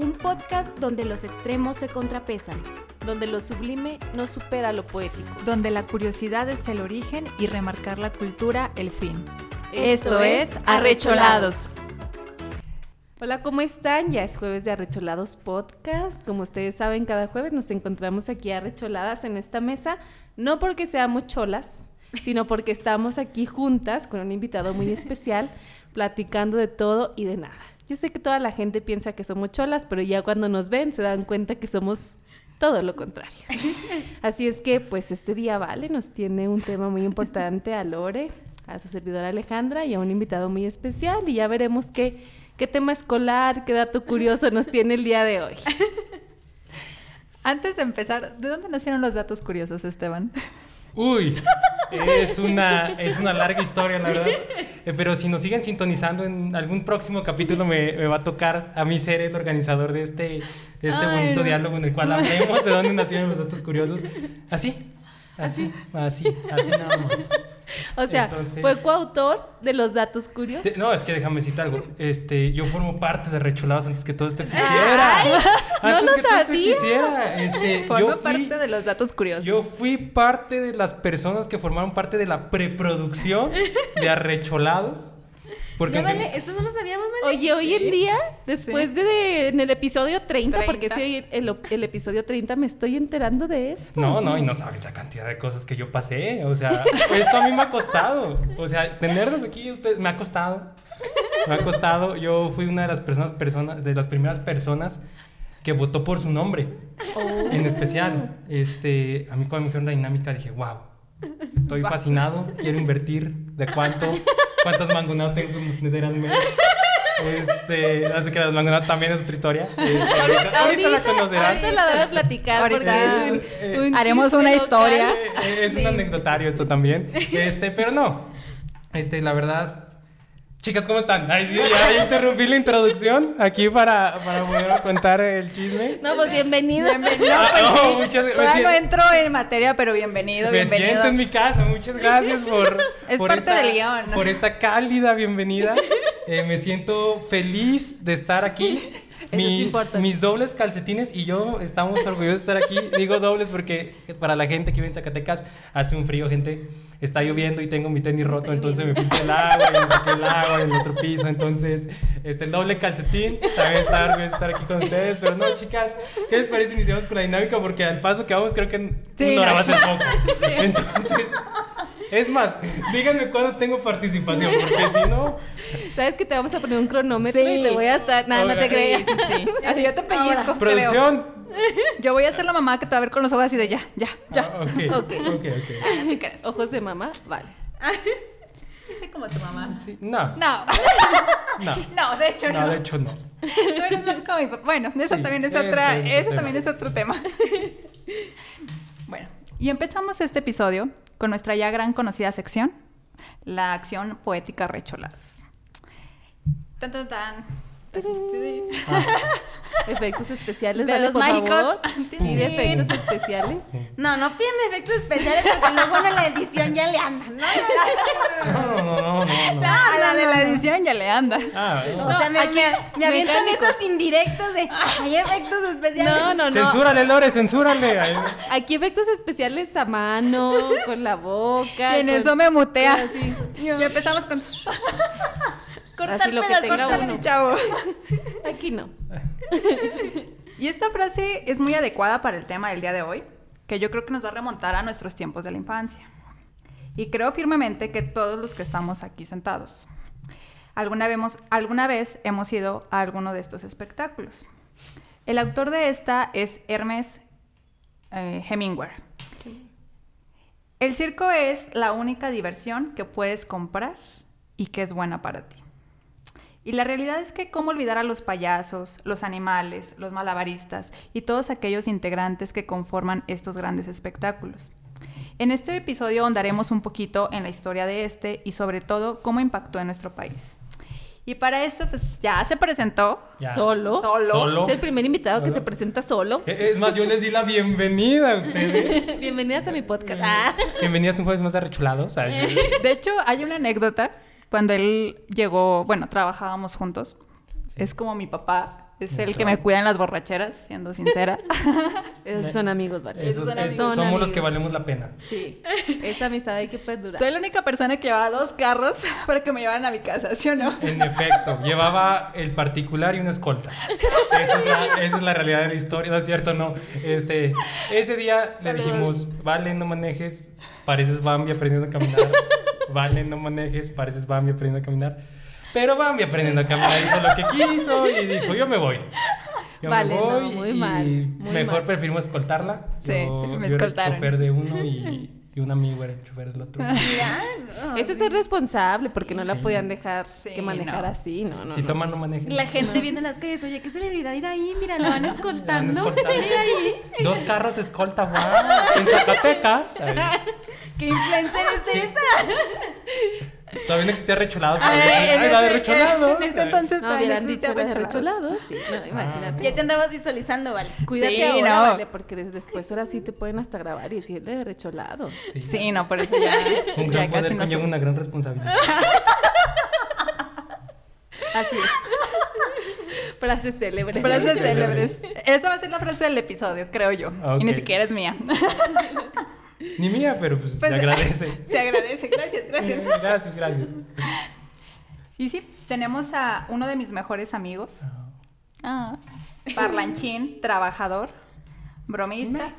Un podcast donde los extremos se contrapesan. donde lo sublime no supera lo poético. donde la curiosidad es el origen y remarcar la cultura el fin. Esto es Arrecholados. Hola, ¿cómo están? Ya es jueves de Arrecholados Podcast. Como ustedes saben, cada jueves nos encontramos aquí arrecholadas en esta mesa, no porque seamos cholas, sino porque estamos aquí juntas con un invitado muy especial, platicando de todo y de nada. Yo sé que toda la gente piensa que somos cholas, pero ya cuando nos ven se dan cuenta que somos todo lo contrario. Así es que, pues este día Vale nos tiene un tema muy importante a Lore, a su servidora Alejandra y a un invitado muy especial y ya veremos qué, qué tema escolar, qué dato curioso nos tiene el día de hoy. Antes de empezar, ¿de dónde nacieron los datos curiosos, Esteban? Uy, es una, es una larga historia, la verdad. Eh, pero si nos siguen sintonizando en algún próximo capítulo me, me va a tocar a mí ser el organizador de este, de este Ay, bonito no. diálogo en el cual hablemos de dónde nacieron los datos curiosos. Así, así, así, así nada más. O sea, Entonces- fue coautor de los datos curiosos. No, es que déjame decir algo. Este, yo formo parte de Recholados antes que todo esto existiera. no Antes lo que todo esto sabía. existiera. Este, yo fui- parte de los datos curiosos. Yo fui parte de las personas que formaron parte de la preproducción de Arrecholados. Porque No, vale, eso no lo sabíamos, vale. Oye, hoy en día, después de, de- en el episodio 30, porque 30. si hoy el, el episodio 30 me estoy enterando de esto. No, no, y no sabes la cantidad de cosas que yo pasé. O sea, esto a mí me ha costado. O sea, tenerlos aquí ustedes me ha costado. Me ha costado. Yo fui una de las personas, personas de las primeras personas que votó por su nombre. Oh. En especial, este, a mí cuando me dijeron la dinámica dije, wow, estoy fascinado, quiero invertir. ¿De cuánto? ¿Cuántas mangonadas tengo que meter al mes? Este, así que las mangonadas también es otra historia. Este, ahorita, ahorita la conocerán. ahorita la debo platicar Ahorita, porque es un, eh, un haremos una local. historia. Eh, Es un anecdotario esto también. Este, pero no. Este, la verdad. Chicas, ¿cómo están? Ay, sí, ya, interrumpí la introducción aquí para, para poder contar el chisme. No, pues bienvenido. Bienvenido, Ah, pues no, sí. muchas- me Todavía no entro en materia, pero bienvenido, Me bienvenido. siento en mi casa, muchas gracias por. Es por parte esta- del guion. Por esta cálida bienvenida. Eh, me siento feliz de estar aquí. Es importante. mis dobles calcetines y yo estamos orgullosos de estar aquí. Digo dobles porque para la gente que vive en Zacatecas hace un frío, gente. Está lloviendo y tengo mi tenis roto, entonces me filtra el agua y me saqué el agua en el otro piso. Entonces, este, el doble calcetín. También está orgulloso de estar aquí con ustedes. Pero no, chicas, ¿qué les parece? Iniciamos con la dinámica porque al paso que vamos, creo que Sí, no. va a ser poco. Entonces, es más, díganme cuándo tengo participación, porque si no. Sabes que te vamos a poner un cronómetro Sí. y te voy a estar. Nada, no te sí, creas. Sí, sí, sí. Así yo te pellizco. Producción. Yo voy a ser la mamá que te va a ver con los ojos así de ya, ya, ya. Ah, ok, Ok. ok, ok. ¿Qué crees? Ojos de mamá, vale. Sí, como tu mamá. Sí, no, No, no. no, de hecho no. No, de hecho no. Tú eres más como mi papá. Bueno, eso Sí, también es otra, es otro eso tema. también es otro tema. bueno, y empezamos este episodio con nuestra ya gran conocida sección, la acción poética recholados. Tan tan tan. Efectos especiales. De vale, los por mágicos. favor. Tin, Y de tin. efectos especiales. No, no piden efectos especiales porque luego en la edición ya le andan, ¿no? No, no, no, no. no, no. Ah, la de la edición ya le anda. Ah, no. O sea, me, aquí, me, me avientan esos indirectos de hay efectos especiales. No, no, no. Censúrale, Lore, censúrale. Aquí efectos especiales a mano, con la boca. Y en con- eso me mutea. Así. Ya empezamos con cortar Así lo que tenga uno. chavo. Aquí no. Y esta frase es muy adecuada para el tema del día de hoy, que yo creo que nos va a remontar a nuestros tiempos de la infancia. Y creo firmemente que todos los que estamos aquí sentados, alguna vez, alguna vez hemos ido a alguno de estos espectáculos. El autor de esta es Hermes eh, Hemingway. El circo es la única diversión que puedes comprar y que es buena para ti. Y la realidad es que cómo olvidar a los payasos, los animales, los malabaristas y todos aquellos integrantes que conforman estos grandes espectáculos. En este episodio ahondaremos un poquito en la historia de este y sobre todo cómo impactó en nuestro país. Y para esto pues ya se presentó Ya. Solo. solo. Solo. Es el primer invitado que se presenta solo. Eh, Es más, yo les di la bienvenida a ustedes. Bienvenidas a mi podcast. Bienvenidas un jueves más arrechulados. De hecho, hay una anécdota cuando él llegó, bueno, trabajábamos juntos. Es como mi papá Es el que me cuida en las borracheras, siendo sincera. Esos son amigos, ¿vale? Esos- son amigos. Son somos los que amigos. valemos la pena. Sí, esa amistad hay que perdurar. Soy la única persona que llevaba dos carros para que me llevaran a mi casa, ¿sí o no? En efecto, llevaba el particular y una escolta. Esa es la, esa es la realidad de la historia, ¿no es cierto? No. Este, ese día le Saludos. dijimos, vale, no manejes, pareces Bambi aprendiendo a caminar. Vale, no manejes, pareces Bambi aprendiendo a caminar. Pero Bambi aprendiendo a caminar hizo lo que quiso y dijo, yo me voy. Yo Vale, me no, voy muy y mal, muy mejor mal. preferimos escoltarla. Sí, yo, me yo era el escoltaron. chofer de uno y, y un amigo era el chofer del otro. Mira, Eso es ser responsable porque no la Sí. podían dejar Sí, que manejar no. así, no, no. si no. toman, no manejen. La gente viendo en las calles, oye, qué celebridad ir ahí, mira, la van escoltando. ahí. Dos carros de escolta, guau. En Zacatecas. ¿Qué influencer es esa? Todavía no existía recholados. Ay, Ay, en la de recholados. En Ay. entonces No todavía existía dicho recholados. recholados, sí, no, imagínate. Ya te andabas visualizando, vale. Cuídate Sí, ahora, no. vale, porque des- después ahora sí te pueden hasta grabar y decir de recholados. Sí. Sí, no, por eso ya, Un ya gran casi poder no conlleva una gran responsabilidad. Así es. Frases célebres. Frases célebres. Esa va a ser la frase del episodio, creo yo. Y ni siquiera es mía. Ni mía, pero pues, Pues, se agradece. Se agradece, gracias, gracias. Gracias, gracias. Sí, sí, tenemos a uno de mis mejores amigos. Ah, parlanchín, trabajador, bromista,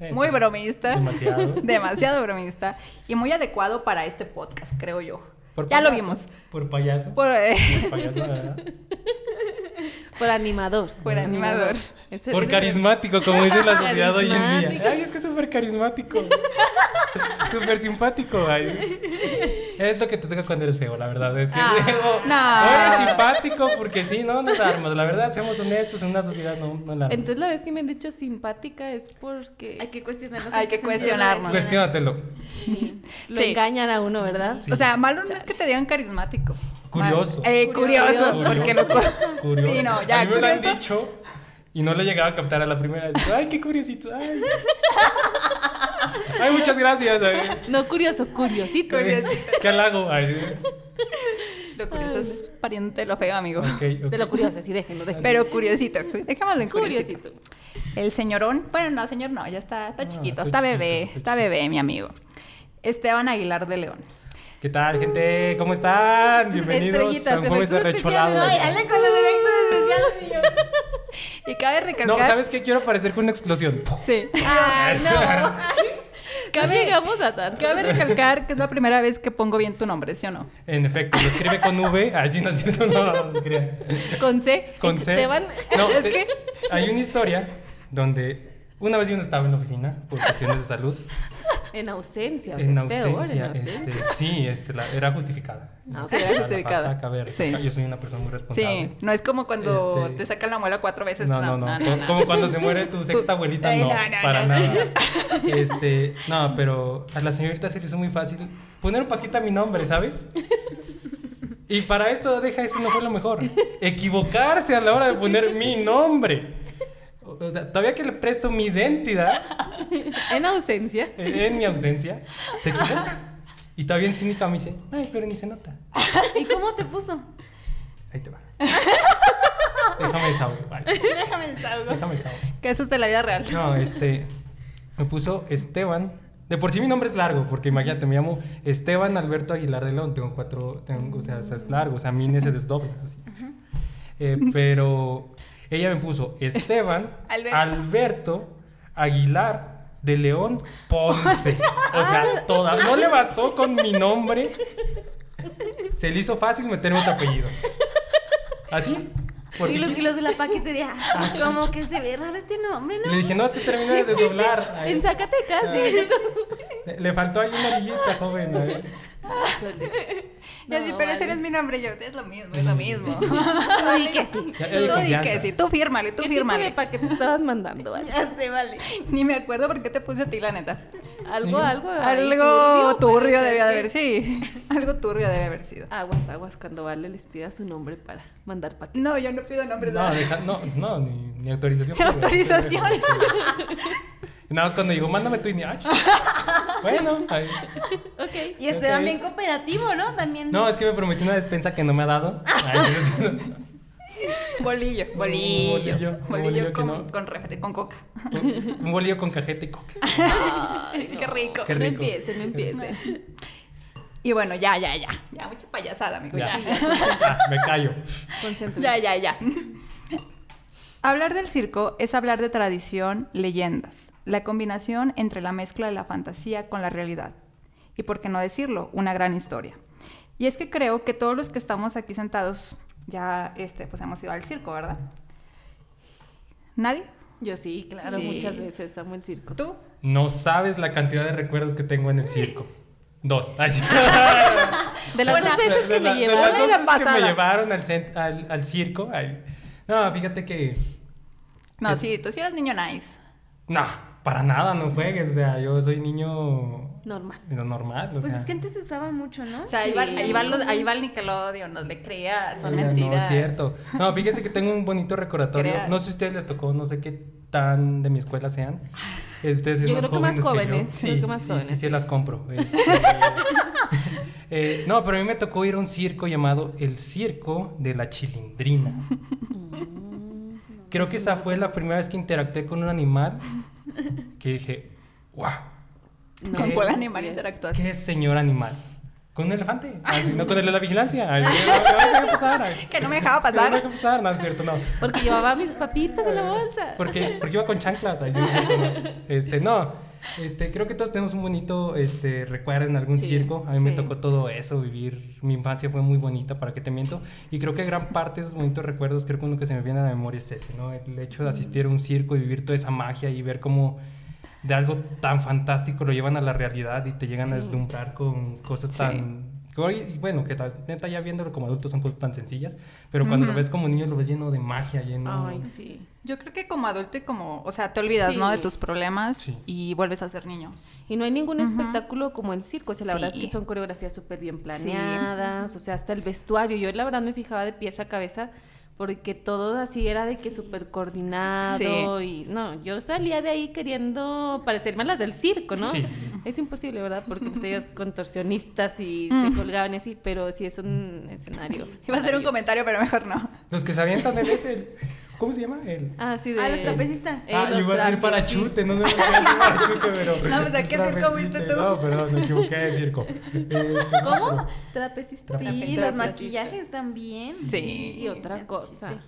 Eso. muy bromista. Demasiado. Demasiado bromista. Y muy adecuado para este podcast, creo yo. Por ya lo vimos. Por payaso. Por, eh, Por payaso, ¿verdad? Por animador. Por animador. Por carismático, como dice la sociedad hoy en día. Ay, es que es súper carismático. Súper simpático. Ay. Es lo que te toca cuando eres feo, la verdad. Es que Ah, digo, no. o eres simpático porque sí, no nos armas. La verdad, seamos honestos, en una sociedad no, no la armas. Entonces la vez que me han dicho simpática es porque Hay que cuestionarnos. Hay que cuestionarnos. Cuestiónatelo. Sí. lo Sí. engañan a uno, ¿verdad? Sí. O sea, malo no es que te digan carismático. Curioso. Eh, curioso, Curioso. porque lo Curioso. Sí, no, ya, A mí me lo han dicho y no le llegaba a captar a la primera. Ay, qué curiosito. Ay. Ay, muchas gracias. Ay. No curioso, curiosito. Curiosito. ¿Qué halago? Ay. Lo curioso es pariente de lo feo, amigo. De lo curioso, sí, déjenlo, déjenlo. Pero curiosito, dejémoslo en curiosito. curiosito. El señorón, bueno, no, señor no, ya está, está Ah, chiquito, está bebé, chiquito, está bebé, mi amigo. Esteban Aguilar de León. ¿Qué tal, gente? ¿Cómo están? Bienvenidos a un jueves de recholado. Ay, dale con los efectos especiales, niño. Y cabe No, recalcar. ¿sabes qué? Quiero parecer con una explosión. Sí. Ay, no. No Cabe, llegamos a tanto. cabe recalcar que es la primera vez que pongo bien tu nombre, ¿sí o no? En efecto, lo escribe con V. Ay, sí, no es cierto, no, no, no se crean. Con C. Con C. Esteban. No, Es te- que- hay una historia donde una vez yo no estaba en la oficina por cuestiones de salud. En ausencia, o sea, en es peor, en ausencia, este, sí, este, la- era justificada. Ah, Sí, era justificada. Sí. Yo soy una persona muy responsable. Sí, no es como cuando Este- te sacan la muela cuatro veces. No, no, no. Co- Como cuando se muere tu sexta abuelita, no, no, no, para no. nada. Este, no, pero a la señorita se le hizo muy fácil poner un paquita a mi nombre, ¿sabes? Y para esto, deja eso, no fue lo mejor. Equivocarse a la hora de poner mi nombre. O o sea, todavía que le presto mi identidad En ausencia. eh, en mi ausencia, se equivoca. Y todavía en cínica me dice, ay, pero ni se nota. ¿Y cómo te puso? Ahí te va. Déjame desahogo. Déjame desahogo. Déjame desahogo. Que eso es de la vida real. No, este. Me puso Esteban. De por sí mi nombre es largo, porque imagínate, me llamo Esteban Alberto Aguilar de León. Tengo cuatro. Tengo, o, sea, o sea, es largo, o sea, mi se desdobla. Así. Eh, pero ella me puso Esteban Alberto. Alberto Aguilar de León Ponce. O sea, toda. No le bastó con mi nombre. Se le hizo fácil meterme otro apellido. ¿Así? Y los, y los de la paquetería. Como que se ve raro este nombre, ¿no? le dije, no, es que termina de desdoblar. Ay. En Zacatecas. Ah. Le, le faltó ahí una orillita, joven. ¿Eh? Ya sí, No, pero ese vale. no es mi nombre. Yo, es lo mismo, es lo mismo. Tú di que sí. Tú di que sí, tú fírmale, tú ¿Qué tipo de fírmale. paquete estabas mandando? vale? Ya sé, vale. Ni me acuerdo por qué te puse a ti, la neta. Algo, algo. Algo turbio ser debía de que- haber, sí. Algo turbio debe haber sido. Aguas, aguas, cuando Vale les pida su nombre para mandar paquete. No, yo no pido nombres. No, deja- no, no, ni, ni autorización. Ni autorización. Y nada más cuando digo, mándame tu INE. ah, Bueno, ahí. Ok. Y Esteban Ok. bien cooperativo, ¿no? También. no, es que me prometió una despensa que no me ha dado. Ay, bolillo. Un Bolillo. bolillo, un bolillo con, no- con, coca. Un, un bolillo con cajeta y coca. Ay, Qué rico. Qué No empiece, no empiece. Y bueno, ya, ya, ya. Ya, mucha payasada, amigo. Ya. Ya, Ah, me callo. Ya, ya. ya. Hablar del circo es hablar de tradición, leyendas, la combinación entre la mezcla de la fantasía con la realidad. Y por qué no decirlo, una gran historia. Y es que creo que todos los que estamos aquí sentados ya este, pues hemos ido al circo, ¿verdad? ¿Nadie? Yo sí, claro, Sí. muchas veces amo el circo. ¿Tú? No sabes la cantidad de recuerdos que tengo en el circo. Dos. De las Bueno, dos veces que me de llevaron. las dos la veces que me pasada. llevaron al, al, al circo. ay. No, fíjate que. No, sí, tú sí eras niño nice. No, para nada, no juegues. O sea, yo soy niño. Normal. lo normal. O Pues sea, es que antes se usaba mucho, ¿no? O sea, ahí, Sí. va, ahí, va los- ahí va el Nickelodeon, no le creas, son mentiras. No, es cierto. No, fíjese que tengo un bonito recordatorio. Creas. No sé si a ustedes les tocó, no sé qué tan de mi escuela sean. Ustedes Yo creo que más jóvenes, Sí, creo que más sí, jóvenes, Sí, sí, sí. las compro. Este, eh, no, pero a mí me tocó ir a un circo llamado el Circo de la Chilindrina. Mm, Creo que esa fue la primera vez que interactué con un animal que dije, wow, No, ¿Con cuál animal interactuaste? qué señor animal. Con un elefante, Ah, no con el de la vigilancia. Ay, ¿qué va a pasar? Ay, Que no me dejaba ¿qué va a pasar. pasar? No, es cierto, no. Porque llevaba mis papitas en la bolsa. Porque, porque iba con chanclas. Ay, sí, no. Este, no. Este, creo que todos tenemos un bonito este, recuerdo en algún Sí, circo. A mí me tocó todo eso, vivir. Mi infancia fue muy bonita, para qué te miento. Y creo que gran parte de esos bonitos recuerdos, creo que uno que se me viene a la memoria es ese, ¿no? El hecho de asistir a un circo y vivir toda esa magia y ver cómo de algo tan fantástico lo llevan a la realidad y te llegan a deslumbrar con cosas tan... que hoy, bueno, que tal- neta ya viéndolo como adultos son cosas tan sencillas, pero cuando lo ves como niño lo ves lleno de magia, lleno... Ay, sí. Yo creo que como adulto y como, o sea, te olvidas, Sí. ¿no? De tus problemas Sí. y vuelves a ser niño. Y no hay ningún espectáculo como el circo. O sea, la verdad es que son coreografías súper bien planeadas. O sea, hasta el vestuario. Yo la verdad me fijaba de pies a cabeza porque todo así era de que súper coordinado. Y no, yo salía de ahí queriendo parecerme a las del circo, ¿no? Sí. Es imposible, ¿verdad? Porque pues ellos contorsionistas y Mm. se colgaban y así, pero sí es un escenario. Iba a hacer un comentario, pero mejor no. Los que se avientan en ese... ¿Cómo se llama? El... Ah, sí, de... Ah, los trapecistas. Ah, los iba a ser trapeci- parachute, no, no, no, iba a decir parachute, pero... No, pues, ¿a qué circo fuiste tú? No, perdón, me equivoqué de circo. Eh, ¿Cómo? ¿Trapecistas? Sí, Trapecistas. los maquillajes también. Sí. Y otra cosa.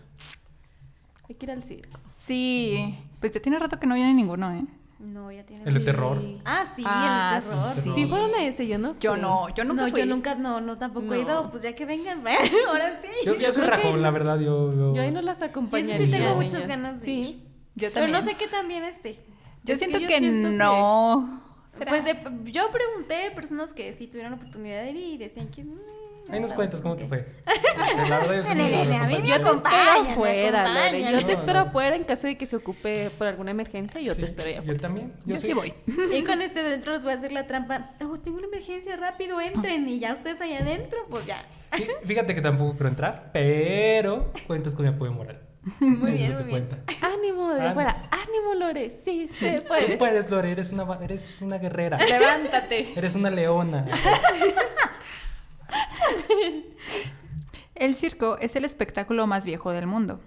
Hay que ir al circo. Sí. Pues ya tiene rato que no viene ninguno, ¿eh? No, ya tiene. El de Sí. terror. Ah, sí, Ah, el de terror. sí. Fueron a ese, yo no. Yo no, yo nunca no, fui. yo nunca, no, no, tampoco he ido. Pues ya que vengan, ahora sí. Yo, Yo yo soy que- rajón, la verdad, yo... Yo, Yo ahí no las acompañaría. sí tengo muchas ganas de Sí. ir. Yo Pero también. no sé qué también este. Yo Es que siento yo que siento no. Pues de- yo pregunté a personas que sí tuvieron oportunidad de ir y decían que. Ahí nos no, cuentas cómo te fue. Yo. Yo te espero afuera. Yo te espero afuera en caso de que se ocupe por alguna emergencia. Yo Sí, te espero allá Yo afuera. también. Yo, Yo, sí voy. Y con este dentro les voy a hacer la trampa. Oh, tengo una emergencia, rápido, entren. Y ya ustedes allá adentro, pues ya. Fí- Fíjate que tampoco quiero entrar, pero cuentas con mi apoyo moral. Muy Eso bien, muy que bien. cuenta. Ánimo de Ánimo. afuera. Ánimo, Lore. Sí, se Tú puede. puedes, Lore, eres una, eres una guerrera. Levántate. Eres una leona. El circo es el espectáculo más viejo del mundo.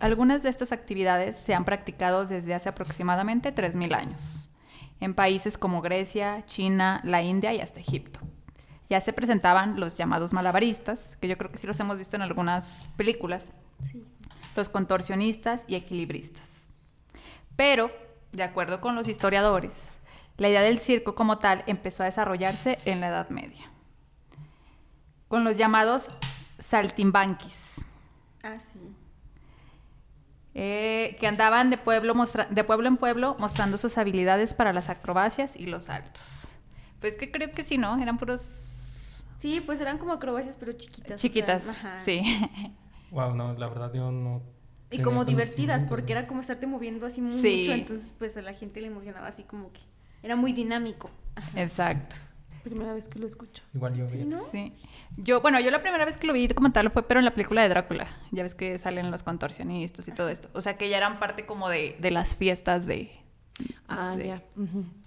Algunas de estas actividades se han practicado desde hace aproximadamente 3.000 años, en países como Grecia, China, la India y hasta Egipto. Ya se presentaban los llamados malabaristas, que yo creo que sí los hemos visto en algunas películas, Sí. los contorsionistas y equilibristas. Pero, de acuerdo con los historiadores, la idea del circo como tal empezó a desarrollarse en la Edad Media, con los llamados saltimbanquis, Ah, sí. eh, que andaban de pueblo, de pueblo en pueblo mostrando sus habilidades para las acrobacias y los saltos. Pues que creo que sí, ¿no? Eran puros Sí, pues eran como acrobacias, pero chiquitas. o sea, chiquitas. ajá. sí. Wow, no, la verdad yo no. Y como divertidas, porque era como estarte moviendo así mucho. Sí. Entonces, pues a la gente le emocionaba así como que. Era muy dinámico. Ajá. Exacto. Primera vez que lo escucho. Igual yo. Sí, vi. ¿no? Sí. Yo, bueno, yo la primera vez que lo vi como tal fue, pero en la película de Drácula. Ya ves que salen los contorsionistas y todo esto. O sea, que ya eran parte como de, de las fiestas de, Ah, De- ya.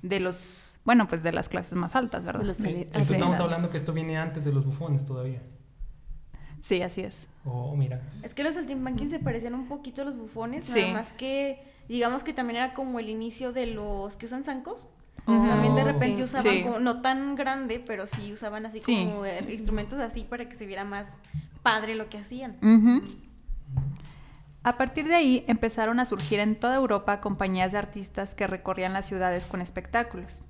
De los, bueno, pues de las clases más altas, ¿verdad? De los Sí, entonces estamos hablando que esto viene antes de los bufones todavía. Sí, así es. Oh, mira. Es que los saltimbanquis se parecían un poquito a los bufones, Sí. nada más que digamos que también era como el inicio de los que usan zancos. También de Oh, repente sí. usaban Sí. como, no tan grande, pero sí usaban así Sí. como eh, instrumentos así para que se viera más padre lo que hacían. Ujú. A partir de ahí empezaron a surgir en toda Europa compañías de artistas que recorrían las ciudades con espectáculos.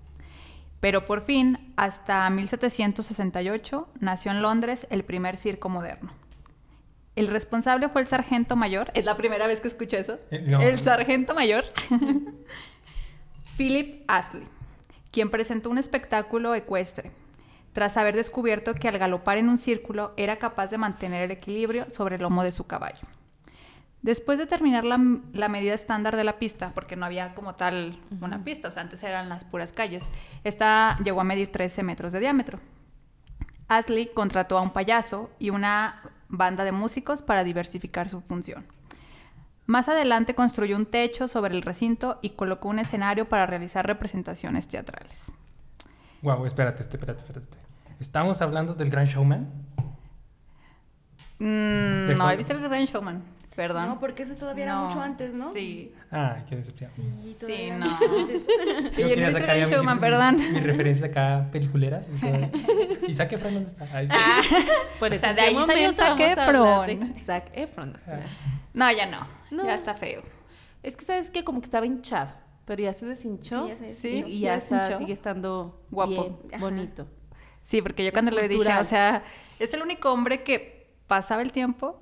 Pero por fin, hasta 1768, nació en Londres el primer circo moderno. El responsable fue el sargento mayor. Es la primera vez que escucho eso. Eh, no. El sargento mayor. Philip Astley, quien presentó un espectáculo ecuestre, tras haber descubierto que al galopar en un círculo era capaz de mantener el equilibrio sobre el lomo de su caballo. Después de terminar la, la medida estándar de la pista, porque no había como tal una pista, o sea, antes eran las puras calles, esta llegó a medir 13 metros de diámetro. Ashley contrató a un payaso y una banda de músicos para diversificar su función. Más adelante construyó un techo sobre el recinto y colocó un escenario para realizar representaciones teatrales. Wow, espérate, espérate, espérate. ¿Estamos hablando del Gran Showman? Mm, ¿De no? ¿viste el Gran Showman? Perdón. No, porque eso todavía era mucho antes, ¿no? Sí. Ah, qué decepción. Sí, Sí, todavía era no. antes. Yo Yo no sacar mi- Showman, mis- perdón. Mi referencia acá, peliculeras. y. ¿Y Zac Efron dónde está? Ahí está. Por O eso, sea, ¿en de ahí salió Zac Efron. Zac Efron? O sea, No, ya no. No. Ya está feo. Es que sabes que como que estaba hinchado, pero ya se deshinchó. Sí, ya se Sí, deshinchó. y ya ya está- sigue estando Guapo. bien, bonito. Sí, porque yo cuando le dije, o sea, es el único hombre que pasaba el tiempo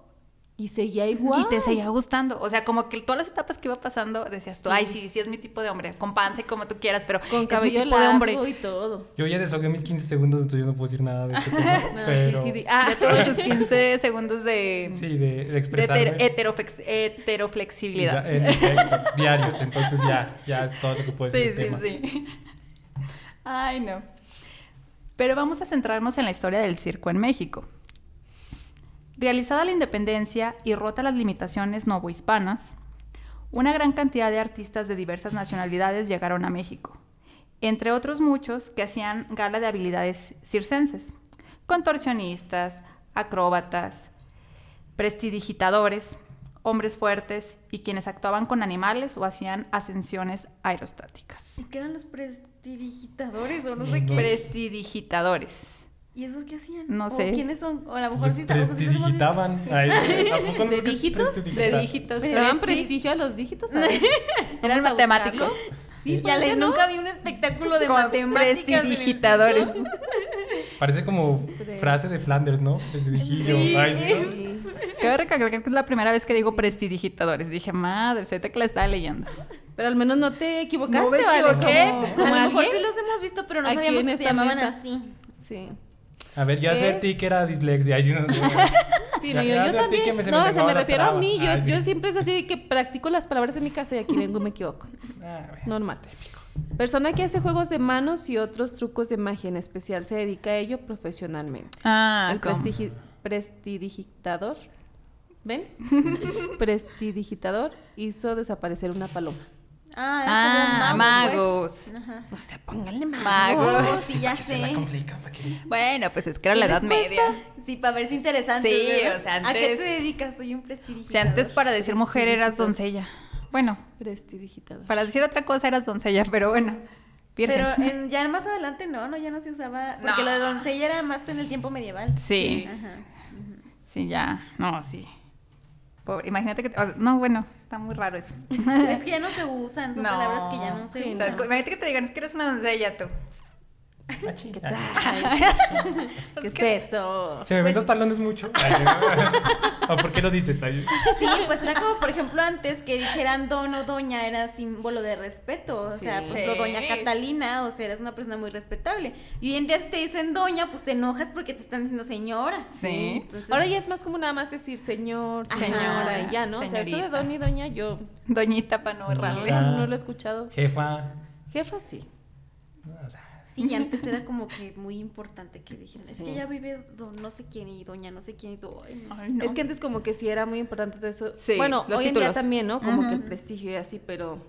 Y seguía igual. y te seguía gustando. O sea, como que todas las etapas que iba pasando decías tú, Sí. ay, sí, sí es mi tipo de hombre, con panza y como tú quieras, pero Con es mi cabello tipo de largo hombre. y todo. Yo ya desahogué mis 15 segundos, entonces yo no puedo decir nada de este tema. No, pero... sí, sí, ah, De todos sus 15 segundos de, Sí, de, de de expresarme. heter- heteroflex- heteroflexibilidad. Ya, en efecto, diarios, entonces ya, ya es todo lo que puedo Sí, decir. del sí, tema. sí. Ay, no. Pero vamos a centrarnos en la historia del circo en México. Realizada la independencia y rota las limitaciones novohispanas, una gran cantidad de artistas de diversas nacionalidades llegaron a México, entre otros muchos que hacían gala de habilidades circenses, contorsionistas, acróbatas, prestidigitadores, hombres fuertes y quienes actuaban con animales o hacían ascensiones aerostáticas. ¿Y qué eran los prestidigitadores o no sé qué? Prestidigitadores. ¿Y esos qué hacían? No ¿O sé. ¿Quiénes son? O a lo mejor Pues sí está- o sea, sí está muy bien. prestidigitaban. Ay, ¿a poco no ¿De dígitos? prestidigitar? De dígitos. ¿Le daban presti- prestigio a los dígitos? Eran matemáticos. Sí, Ya le, nunca vi un espectáculo de matemáticas. prestidigitadores. Parece como frase de Flanders, ¿no? Prestidigillo. Sí. Cabe recalcar que es la primera vez que digo prestidigitadores. Dije, madre, ahorita que la estaba leyendo. Pero al menos no te equivocaste, No me ¿vale? A lo mejor sí los hemos visto, pero no sabíamos que se llamaban así. Sí. A ver, ya advertí Es- que era dislexia. Ay, sí, no, no. Sí, no, yo, yo que también. me- se me no, o sea, me refiero a mí. Yo, Ay, sí. yo siempre es así de que practico las palabras en mi casa y aquí vengo y me equivoco. Ah, bueno. Normal. Persona que hace juegos de manos y otros trucos de magia en especial se dedica a ello profesionalmente. Ah, El prestigi- prestidigitador, ¿ven? prestidigitador hizo desaparecer una paloma. Ah, Ah, magos. pues. Ajá. O sea, pónganle Magos. Magos, sí, ya la sé. Bueno, pues es que era la ¿Qué Edad Media. Sí, para verse interesante. Sí, ¿verdad? o sea, ¿A qué antes- te dedicas? Soy un O prestidigitador. sea, antes para decir mujer eras doncella. Bueno, Prestidigitador. para decir otra cosa eras doncella, pero bueno. virgen. Pero en- ya más adelante no, no, ya no se usaba. Porque No. lo de doncella era más en el tiempo medieval. Sí. Ajá. Sí, ya. No, sí. Pobre, imagínate que... te- o sea, no, bueno, está muy raro eso. Es que ya no se usan, son No. palabras que ya no se Sí, usan. imagínate que te digan, es que eres una doncella tú. ¿Qué Ay, tal? ¿Qué es eso? Se me ven los talones mucho. ¿O por qué lo dices? Ay, Sí, pues era como, por ejemplo, antes que dijeran don o doña era símbolo de respeto. O sea, Sí. por ejemplo, doña Catalina, o sea, eres una persona muy respetable. Y hoy en día si te dicen doña, pues te enojas porque te están diciendo señora. Sí. Entonces, Ahora ya es más como nada más decir señor, Ajá, señora y ya, ¿no? O sea, eso de don y doña yo Doñita para no errarle. Ah. no lo he escuchado. Jefa. Jefa sí. O sea, Sí, y antes era como que muy importante que dijeran, es que ya vive don no sé quién y doña no sé quién y no. No. Es que antes como que sí era muy importante todo eso. Sí, bueno, los hoy en día títulos. también, ¿no? Como que el prestigio y así, pero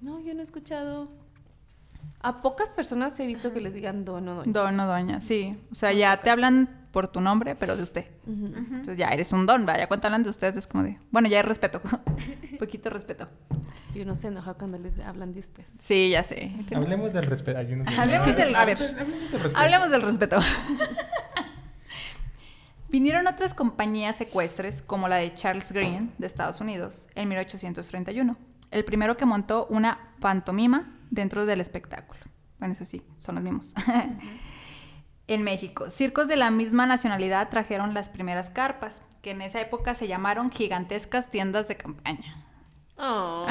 no, yo no he escuchado. A pocas personas he visto que les digan don o doña. Don o doña, sí. O sea, Muy ya pocas. te hablan por tu nombre, pero de usted. Entonces ya eres un don, vaya, cuando hablan de ustedes es como de, bueno, ya hay respeto, poquito respeto. Y uno se enoja cuando le hablan de usted. Sí, ya sé. Hablemos del respeto. Ay, sí, no sé. Hablemos del- a ver. Hablemos del respeto. Hablemos del respeto. Vinieron otras compañías secuestres como la de Charles Green de Estados Unidos en 1831, el primero que montó una pantomima dentro del espectáculo. Bueno, eso sí, son los mismos. en México, circos de la misma nacionalidad trajeron las primeras carpas, que en esa época se llamaron gigantescas tiendas de campaña. Oh.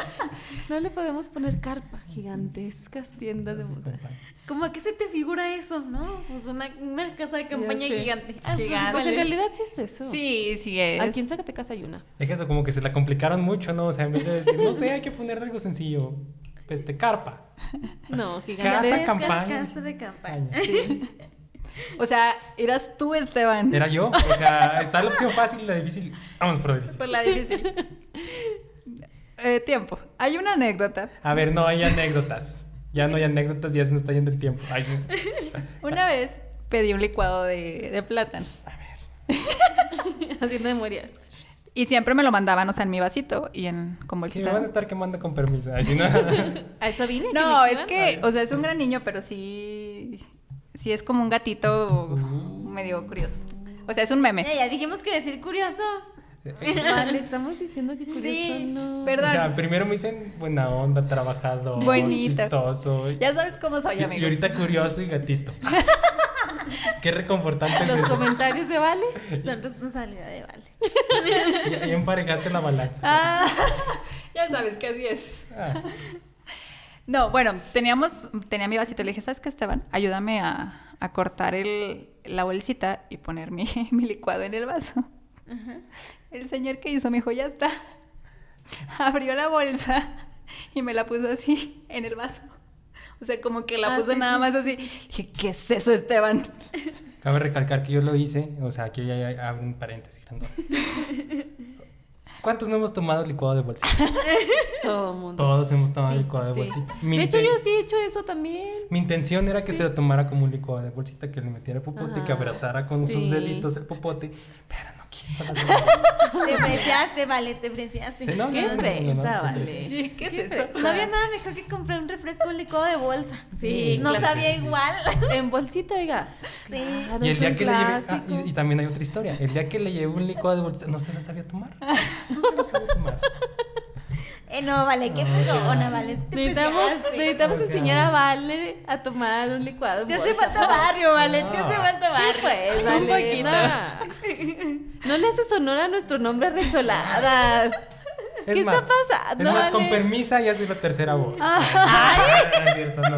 no le podemos poner carpa, gigantescas tiendas de moda. ¿Cómo a qué se te figura eso, no? Pues una, una casa de campaña gigante. Ah, pues, Gigante. Pues en realidad sí es eso. Sí, sí es. Aquí en Zacatecas hay una. Es que eso como que se la complicaron mucho, ¿no? O sea, en vez de decir, no sé, hay que poner algo sencillo. Este, carpa. No, Casa gigantesca. Gigantesca campaña. casa de campaña. O sea, eras tú, Esteban. Era yo. O sea, está la opción fácil y la difícil. Vamos por lo difícil. Por la difícil. Eh, tiempo. Hay una anécdota. A ver, no hay anécdotas. Ya no hay anécdotas, ya se nos está yendo el tiempo. Ay, sí. Una vez pedí un licuado de, de plátano. Haciendo memoria. Y siempre me lo mandaban, o sea, en mi vasito y en con Sí, bolsita. me van a estar quemando con permiso. Ay, sí, no. ¿A eso vine? No, es que, o sea, es un gran niño, pero sí. Sí es como un gatito Uh. medio curioso. O sea, es un meme. Ya, ya dijimos que decir curioso. Vale, estamos diciendo que curioso Sí, no. O perdón. sea, primero me dicen buena onda, trabajador, Bonito. chistoso. Ya sabes cómo soy, Y, amigo. y ahorita curioso y gatito. Qué reconfortante es Los eso. comentarios de Vale. Son responsabilidad de Vale. Ya, ya emparejaste la balanza. Ah, ya sabes que así es. Ah, No, bueno, teníamos, tenía mi vasito. Le dije, ¿sabes qué, Esteban? Ayúdame a, a cortar el, la bolsita y poner mi, mi licuado en el vaso. El señor que hizo me dijo, ya está. Abrió la bolsa y me la puso así en el vaso. O sea, como que la Ah, puso sí, nada sí, más así. Dije, ¿qué es eso, Esteban? Cabe recalcar que yo lo hice. O sea, aquí abre un paréntesis. ¿Cuántos no hemos tomado licuado de bolsita? Todo el mundo. Todos hemos tomado Sí, licuado de sí. bolsita. Mi De hecho, yo sí he hecho eso también. Mi intención era que Sí. se lo tomara como un licuado de bolsita, que le metiera popote, que Ajá. abrazara con Sí. sus deditos el popote, pero Te preciaste, Vale, te preciaste. Sí, no, Qué no, no, no, no, fresa, sí, Vale. Sí, ¿qué es Qué eso? fresa. No había nada mejor que comprar un refresco en licuado de bolsa. Sí, No claro. sabía Sí, igual. En bolsita, oiga. Sí. Claro, Y el día un que le llevé, ah, y también hay otra historia, el día que le llevé un licuado de bolsita, no se lo sabía tomar. No se lo sabía tomar. Eh, no, Vale, qué sí. Vale. Te Necesitamos, necesitamos enseñar a Vale a tomar un licuado. Te hace falta barrio, Vale, te hace falta barrio. Pues, Un vale, poquito. No. Le haces honor a nuestro nombre recholadas. Es ¿Qué más, está pasando, Es más, con permisa ya soy la tercera voz. Ah, es cierto, no.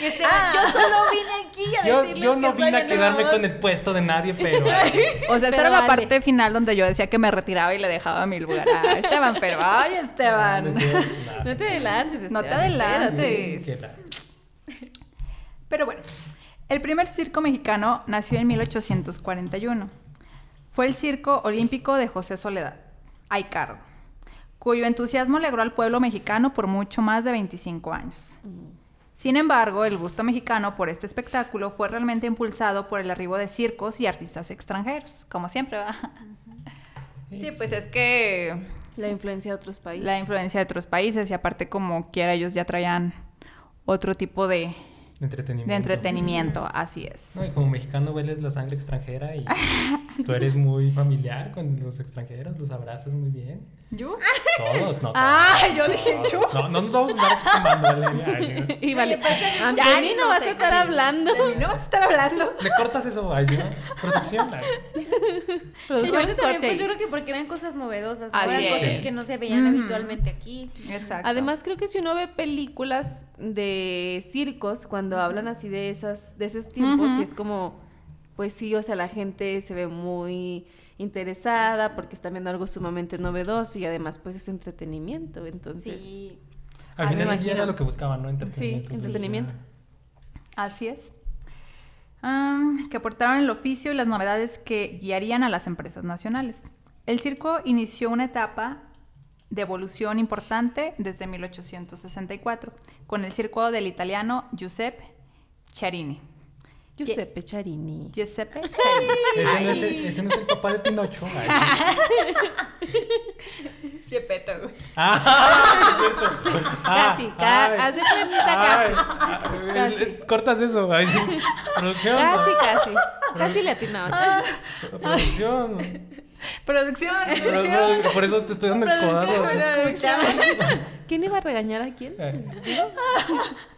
Esteban, yo solo vine aquí a Yo, decirles yo no que soy vine a una quedarme voz. con el puesto de nadie, pero... O sea, esta Pero era la parte final donde yo decía que me retiraba y le dejaba mi lugar a Esteban, pero ¡ay, Esteban! No te adelantes, No te Esteban, adelantes. Pero bueno, el primer circo mexicano nació en 1841. Fue el Circo Olímpico de José Soledad, Aicardo, cuyo entusiasmo alegró al pueblo mexicano por mucho más de 25 años. Sin embargo, el gusto mexicano por este espectáculo fue realmente impulsado por el arribo de circos y artistas extranjeros, como siempre va. Sí, pues es que La influencia de otros países. la influencia de otros países y aparte como quiera ellos ya traían otro tipo de, Entretenimiento. de entretenimiento, así es. No, y como mexicano hueles la sangre extranjera y tú eres muy familiar con los extranjeros, los abrazas muy bien. ¿Yo? Todos, no todos. Ah, yo dije Todos. yo. No, no nos vamos a andar tomando, Y vale, a mí Ya de mí ni no nos vas a estar hablando. No vas a estar hablando. Le cortas eso, ay, ¿sí? Protección. Producción también, corte. pues yo creo que porque eran cosas novedosas, ¿no? Así eran es. cosas que no se veían Ujú. habitualmente aquí. Exacto. Además, creo que si uno ve películas de circos, cuando hablan así de esas, de esos tiempos, y es como, pues sí, o sea, la gente se ve muy interesada porque están viendo algo sumamente novedoso y además pues es entretenimiento, entonces... Sí. Al Ah, final del día era lo que buscaban, ¿no? Entretenimiento. Sí, entretenimiento. Así es. Am, que aportaron el oficio y las novedades que guiarían a las empresas nacionales. El circo inició una etapa de evolución importante desde 1864 con el circo del italiano Giuseppe Charini, Giuseppe Charini. Giuseppe Ese no, es el, ese no es el papá de Pinocho. Gepetto. Ah, es cierto. Ah, Casi, ca- ay. haz de cuenta Ay, casi. ah, Casi. Cortas eso. Ay, sí. Producción. Casi, casi. Casi le atinabas. Producción. Producción. Pro- pro- Por eso te estoy dando el codazo. ¿Quién iba a regañar a quién? Eh.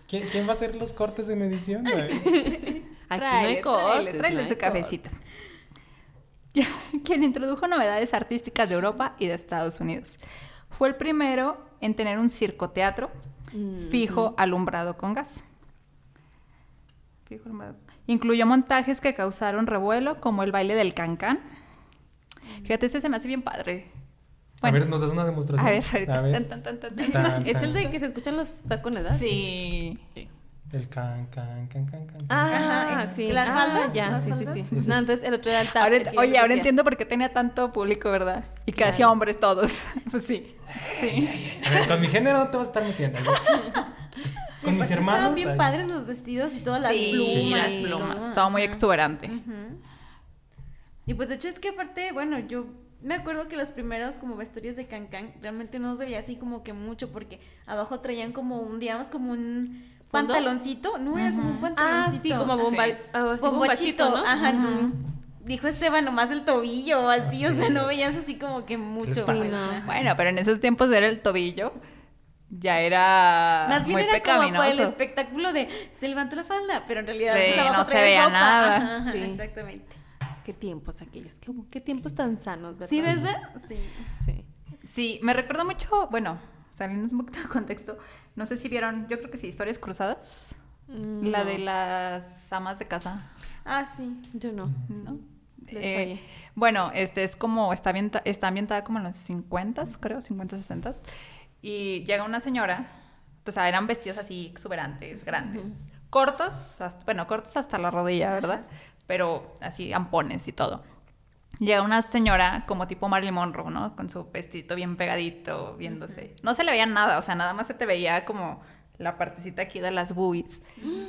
¿Quién, quién va a hacer los cortes en edición? Ay. Aquí no hay cortes. no hay su cafecito. Quien introdujo novedades artísticas de Europa y de Estados Unidos. Fue el primero en tener un circoteatro Mm, fijo alumbrado con gas. Fijo alumbrado. Incluyó montajes que causaron revuelo, como el baile del cancán. Fíjate, ese se me hace bien padre. A ver, nos das una demostración. A ver, ahorita. A ver. Tan, tan, tan, tan, tan. Tan, ¿Es tan. el de que se escuchan los tacones, ¿verdad? Sí. El can, can, can, can, can. Ah, Ajá, es- sí. ¿las Ah, faldas? ya, ¿Las sí, sí, faldas? sí, Sí, sí, No, entonces el otro era el tap. Ahora- el oye, ahora decía. entiendo por qué tenía tanto público, ¿verdad? Y Claro. casi hombres todos. Pues sí. Sí. A ver, con mi género no te vas a estar metiendo. ¿no? Con mis hermanos. Estaban bien padres los vestidos y todas las Sí, plumas. las y plumas. todo. Estaba muy exuberante. Y pues de hecho es que aparte, bueno, yo me acuerdo que los primeros como vestuarios de Cancán realmente no se veía así como que mucho porque abajo traían como un, digamos, como un ¿Fondo? pantaloncito, no era como un Ah, pantaloncito. sí, como bomba, Sí. ah, así bombachito, bombachito, ¿no? ajá, entonces dijo Esteban nomás el tobillo así, o sea, no veías así como que mucho. Sí, no. Bueno, pero en esos tiempos era el tobillo. Ya era Más bien muy era como por el espectáculo de se levantó la falda, pero en realidad Sí, pues, no se veía ropa. nada. Ajá, Sí. Exactamente. Qué tiempos aquellos, qué, qué tiempos tan sanos, ¿verdad? Sí, ¿verdad? Sí. Sí. Sí, me recuerda mucho, bueno, saliendo un poquito de contexto, no sé si vieron, yo creo que sí, Historias Cruzadas, Mm, la de las amas de casa, Ah, sí. Yo no. ¿no? Les Eh, bueno, este es como, está, ambienta- está ambientada como en los 50, creo, 50, 60. Y llega una señora, o sea, eran vestidos así exuberantes, grandes, cortos, hasta- bueno, cortos hasta la rodilla, ¿verdad? Pero así ampones y todo. Llega una señora como tipo Marilyn Monroe, ¿no? Con su vestidito bien pegadito, viéndose. No se le veía nada, o sea, nada más se te veía como la partecita aquí de las boobies.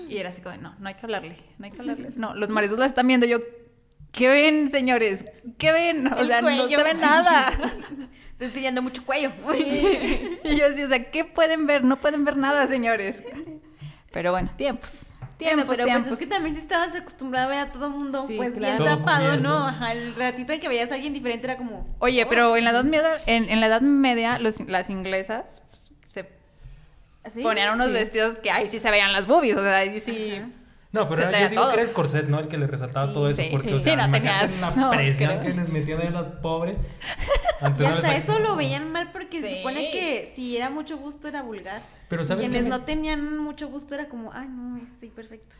Y era así como, no, no hay que hablarle, no hay que hablarle. No, los maridos la están viendo, yo, ¿qué ven, señores? ¿Qué ven? O El sea, no se ve nada. Está enseñando mucho cuello. y yo así, o sea, ¿qué pueden ver? No pueden ver nada, señores. Pero bueno, tiempos. Bueno, Tiempos, pero tiempos. pues es que también si estabas acostumbrada a ver a todo mundo Sí, pues claro. bien Todo tapado. ¿no? Ajá, el ratito en que veías a alguien diferente era como... Oye, pero en la Edad Media, en, en la Edad Media los- las inglesas pues, se ¿Sí? ponían unos sí. vestidos que ahí sí se veían las boobies, o sea, ahí sí... Ajá. No, pero yo digo todo. que era el corset, ¿no? El que le resaltaba Sí, todo eso. sí, porque, sí. o sea, Sí, no imagínate tenías- la no, presión creo. que les metían ahí las pobres. Antes Y hasta eso lo veían mal porque se supone que si era mucho gusto era vulgar. Pero ¿sabes Quienes me- no tenían mucho gusto era como, ay, no, sí, perfecto.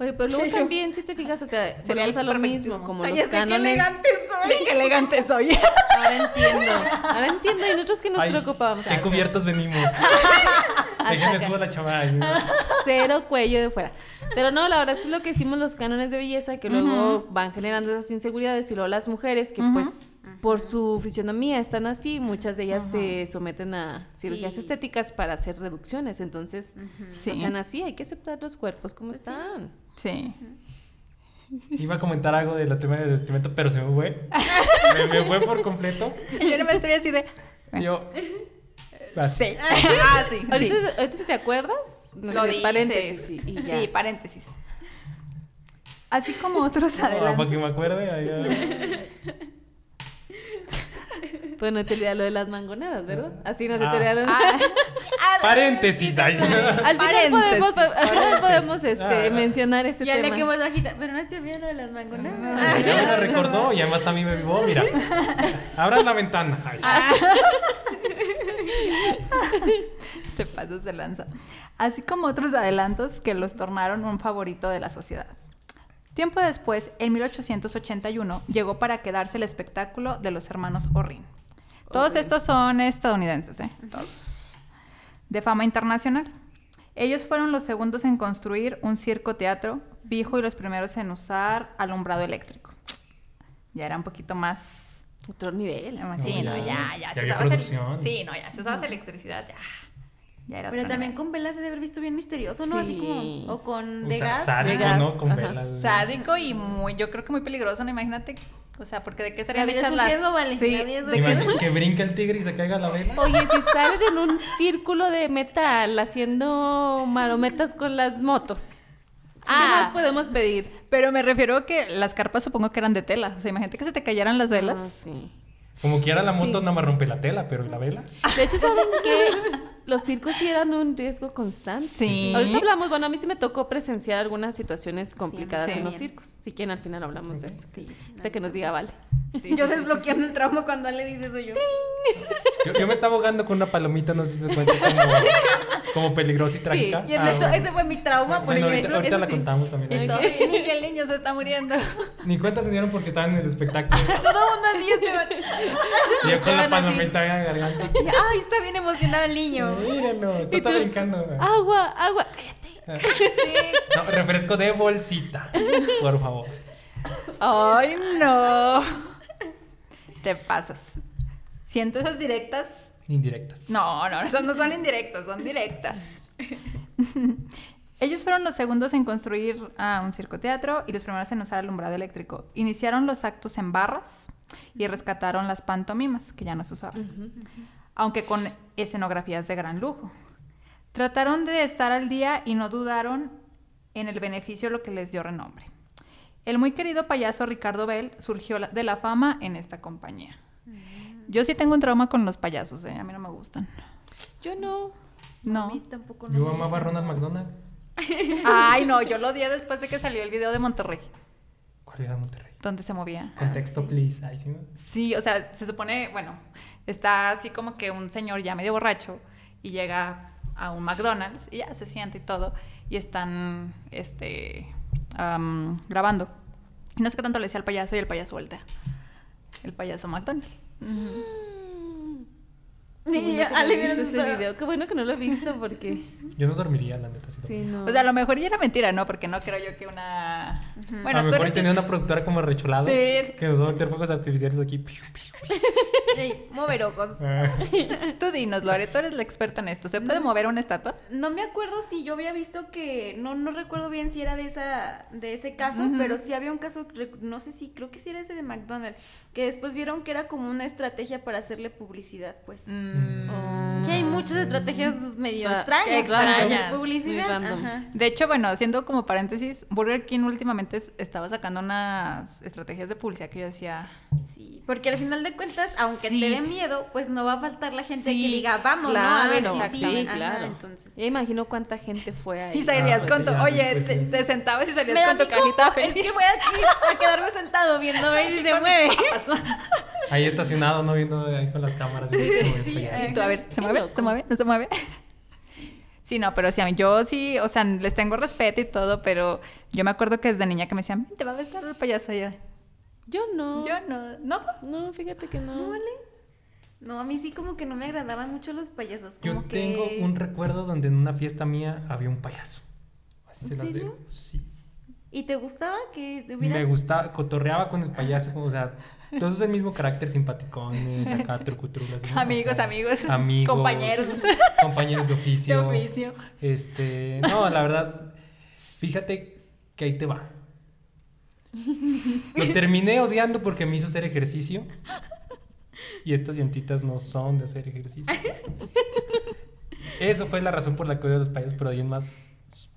Oye, pero luego Sí, yo- también, si te fijas, o sea, Sería volvemos a lo mismo, como Ay, los sé qué cánones. elegante soy. ¡Qué elegante soy! Ahora entiendo, ahora entiendo, y nosotros que nos Ay, preocupábamos. ¿Qué cubiertos venimos? Acá. subo la chaval. Cero cuello de fuera. Pero no, la verdad es lo que hicimos los cánones de belleza, que luego van generando esas inseguridades y luego las mujeres que pues por su fisionomía están así, muchas de ellas se someten a cirugías Sí. estéticas para hacer reducciones, entonces Sí. no sean así, hay que aceptar los cuerpos como están. Sí. Iba a comentar algo de la tema de vestimenta, pero se me fue. me, me fue por completo. Y yo no me estoy así de... Yo. Así. Sí. Ah, sí. Ahorita, sí. ahorita si te acuerdas, nos Lo dices paréntesis y, y ya. Sí, paréntesis. Así como otros No, para que me acuerde. ahí, Pues no te olvidas lo de las mangonadas, ¿verdad? Así no se te Ah. olvida lo Ah, Paréntesis. ay. Al final Paréntesis, podemos, al final podemos este, Ah. mencionar ese Ya le tema. que más bajita, pero no te olvides lo de las mangonadas. Ah, Ya me la recordó y además también me vivó. Mira, abran la ventana. Ay, sí. Te pasas de lanza. Así como otros adelantos que los tornaron un favorito de la sociedad. Tiempo después, en 1881, llegó para quedarse el espectáculo de los hermanos Orrin. Todos estos son estadounidenses, ¿eh? Todos. De fama internacional. Ellos fueron los segundos en construir un circo teatro fijo y los primeros en usar alumbrado eléctrico. Ya era un poquito más Otro nivel. Sí, no, ya. ya, ya. Ya se usaba. Sí, no, ya. Se usaba esa electricidad, ya. Ya era Pero también nivel. con velas se debe haber visto bien misterioso, ¿no? Así Sí. como. O con O de sea, gas. sádico, de gas, ¿no? Con ajá. velas. Sádico y muy, yo creo que muy peligroso, ¿no? Imagínate, o sea, porque de qué La estarían vida es hechas un las... riesgo, vale. Sí, La vida que brinca el tigre y se caiga la vela. Oye, si salen en un círculo de metal haciendo marometas con las motos. ¿Qué Ah. más podemos pedir? Pero me refiero a que las carpas supongo que eran de tela. O sea, imagínate que se te cayeran las Ah, velas. sí. Como quiera la moto Sí. nada más rompe la tela, pero ¿y la vela? De hecho, ¿saben que Los circos sí eran un riesgo constante. Sí. Ahorita hablamos, bueno, a mí sí me tocó presenciar algunas situaciones complicadas sí. en los circos. Si quieren, al final hablamos de eso. Sí. Hasta que nos diga, vale. Sí, yo sí, sí, desbloqueando el trauma cuando Ale dice eso yo. Yo, yo me estaba ahogando con una palomita, no sé si se cuenta como, como peligrosa y trágica. Y ese, Ah, bueno. ese fue mi trauma. por Bueno, ejemplo. ahorita, ahorita la sí. contamos también. Y todo bien, y el niño se está muriendo. Ni cuenta se dieron porque estaban en el espectáculo. Todo mundo así Esteban. Y yo con la palomita en la garganta. Ay, está bien emocionado el niño. Mírenlo, está brincando. Agua, agua. Cállate. No, refresco de bolsita, por favor. Ay, no. Te pasas. Siento esas directas. Indirectas. No, no, esas no son indirectas, son directas. Ellos fueron los segundos en construir ah, un circoteatro y los primeros en usar alumbrado eléctrico. Iniciaron los actos en barras y rescataron las pantomimas, que ya no se usaban, aunque con escenografías de gran lujo. Trataron de estar al día y no dudaron en el beneficio lo que les dio renombre. El muy querido payaso Ricardo Bell surgió de la fama en esta compañía. Yo sí tengo un trauma con los payasos, ¿eh? a mí no me gustan. Yo no. A No. mí tampoco no Yo me amaba a gusta. Ronald McDonald. Ay, no, yo lo odié después de que salió el video de Monterrey, ¿Cuál era Monterrey? donde se movía. Contexto, please. Ahí sí. ¿no? Sí, o sea, se supone, bueno, está así como que un señor ya medio borracho y llega a un McDonald's y ya se siente y todo y están, este, grabando. Y no sé qué tanto le decía al payaso y el payaso voltea. El payaso McDonald. Qué Sí, no Ale he visto ese video. Qué bueno que no lo he visto porque. Yo no dormiría, la neta. Sí, no. O sea, a lo mejor ya era mentira, ¿no? Porque no creo yo que una... Bueno, a lo tú mejor eres... tenía una productora como recholados Sí. que nos va a meter fuegos artificiales aquí. Piu, piu, Ey, moverocos. piu. Ah. Tú dinos, Lore, tú eres la experta en esto. ¿Se puede mover una estatua? No me acuerdo si yo había visto que, no, no recuerdo bien si era de esa, de ese caso, pero sí había un caso, no sé si, creo que sí era ese de McDonald's, que después vieron que era como una estrategia para hacerle publicidad, pues. Mm. Que hay muchas estrategias medio extrañas, extrañas, publicidad. Ajá. De hecho, bueno, haciendo como paréntesis, Burger King últimamente es- estaba sacando unas estrategias de publicidad que yo decía, Sí, porque al final de cuentas, aunque Sí. te dé miedo, pues no va a faltar la gente Sí, que diga, vamos, ¿no? A ver Claro, si sí. sí, Ajá, claro. entonces. Ya imagino cuánta gente fue ahí. y salías Ah, con pues tu, oye, pues te, te sentabas y salías con tu cajita Es feliz. que voy aquí a quedarme sentado viendo a ver si se mueve. Ahí estacionado, no viendo ahí con las cámaras. viendo Y tú, a ver, ¿se mueve? ¿Se mueve? ¿No se mueve? Sí, no, pero sí, a mí, yo sí, o sea, les tengo respeto y todo, pero yo me acuerdo que desde niña que me decían, te va a besar el payaso. Yo, Yo no. yo no, no. No, fíjate que no. No, vale. No, a mí sí como que no me agradaban mucho los payasos. Yo Como tengo que... un recuerdo donde en una fiesta mía había un payaso. Así se ¿En las serio? digo. Sí. ¿Y te gustaba que hubiera... Me gustaba, cotorreaba con el payaso, o sea, todos es el mismo carácter, simpaticones, acá, trucutrulas. ¿no? O Amigos, sea, amigos, amigos, compañeros. compañeros de De oficio. oficio. Este, no, la verdad, fíjate que ahí te va. Lo terminé odiando porque me hizo hacer ejercicio. Y estas llantitas no son de hacer ejercicio. Eso fue la razón por la que odio a los payasos, pero ahí en más,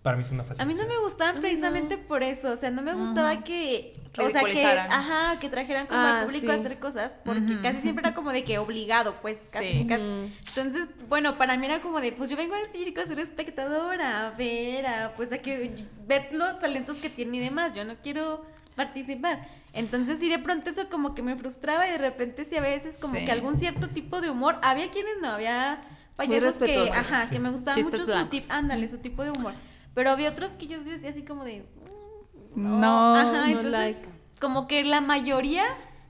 para mí es una A mí fascinación. no me gustaban precisamente por eso, o sea, no me gustaba que, o sea, que, ajá, que trajeran como Ah, al público a hacer cosas, porque casi siempre era como de que obligado, pues, casi, Sí. casi. Entonces, bueno, para mí era como de, pues yo vengo al circo a ser espectadora, a ver, a, pues a que, ver los talentos que tiene y demás, yo no quiero participar. Entonces, sí, de pronto eso como que me frustraba y de repente sí a veces como Sí. que algún cierto tipo de humor, había quienes no, había payasos que, ajá, sí. que me gustaba Chistes mucho su tipo, ándale, su tipo de humor. Pero había otros que yo decía así como de. mm, No, Ajá, no entonces, like. como que la mayoría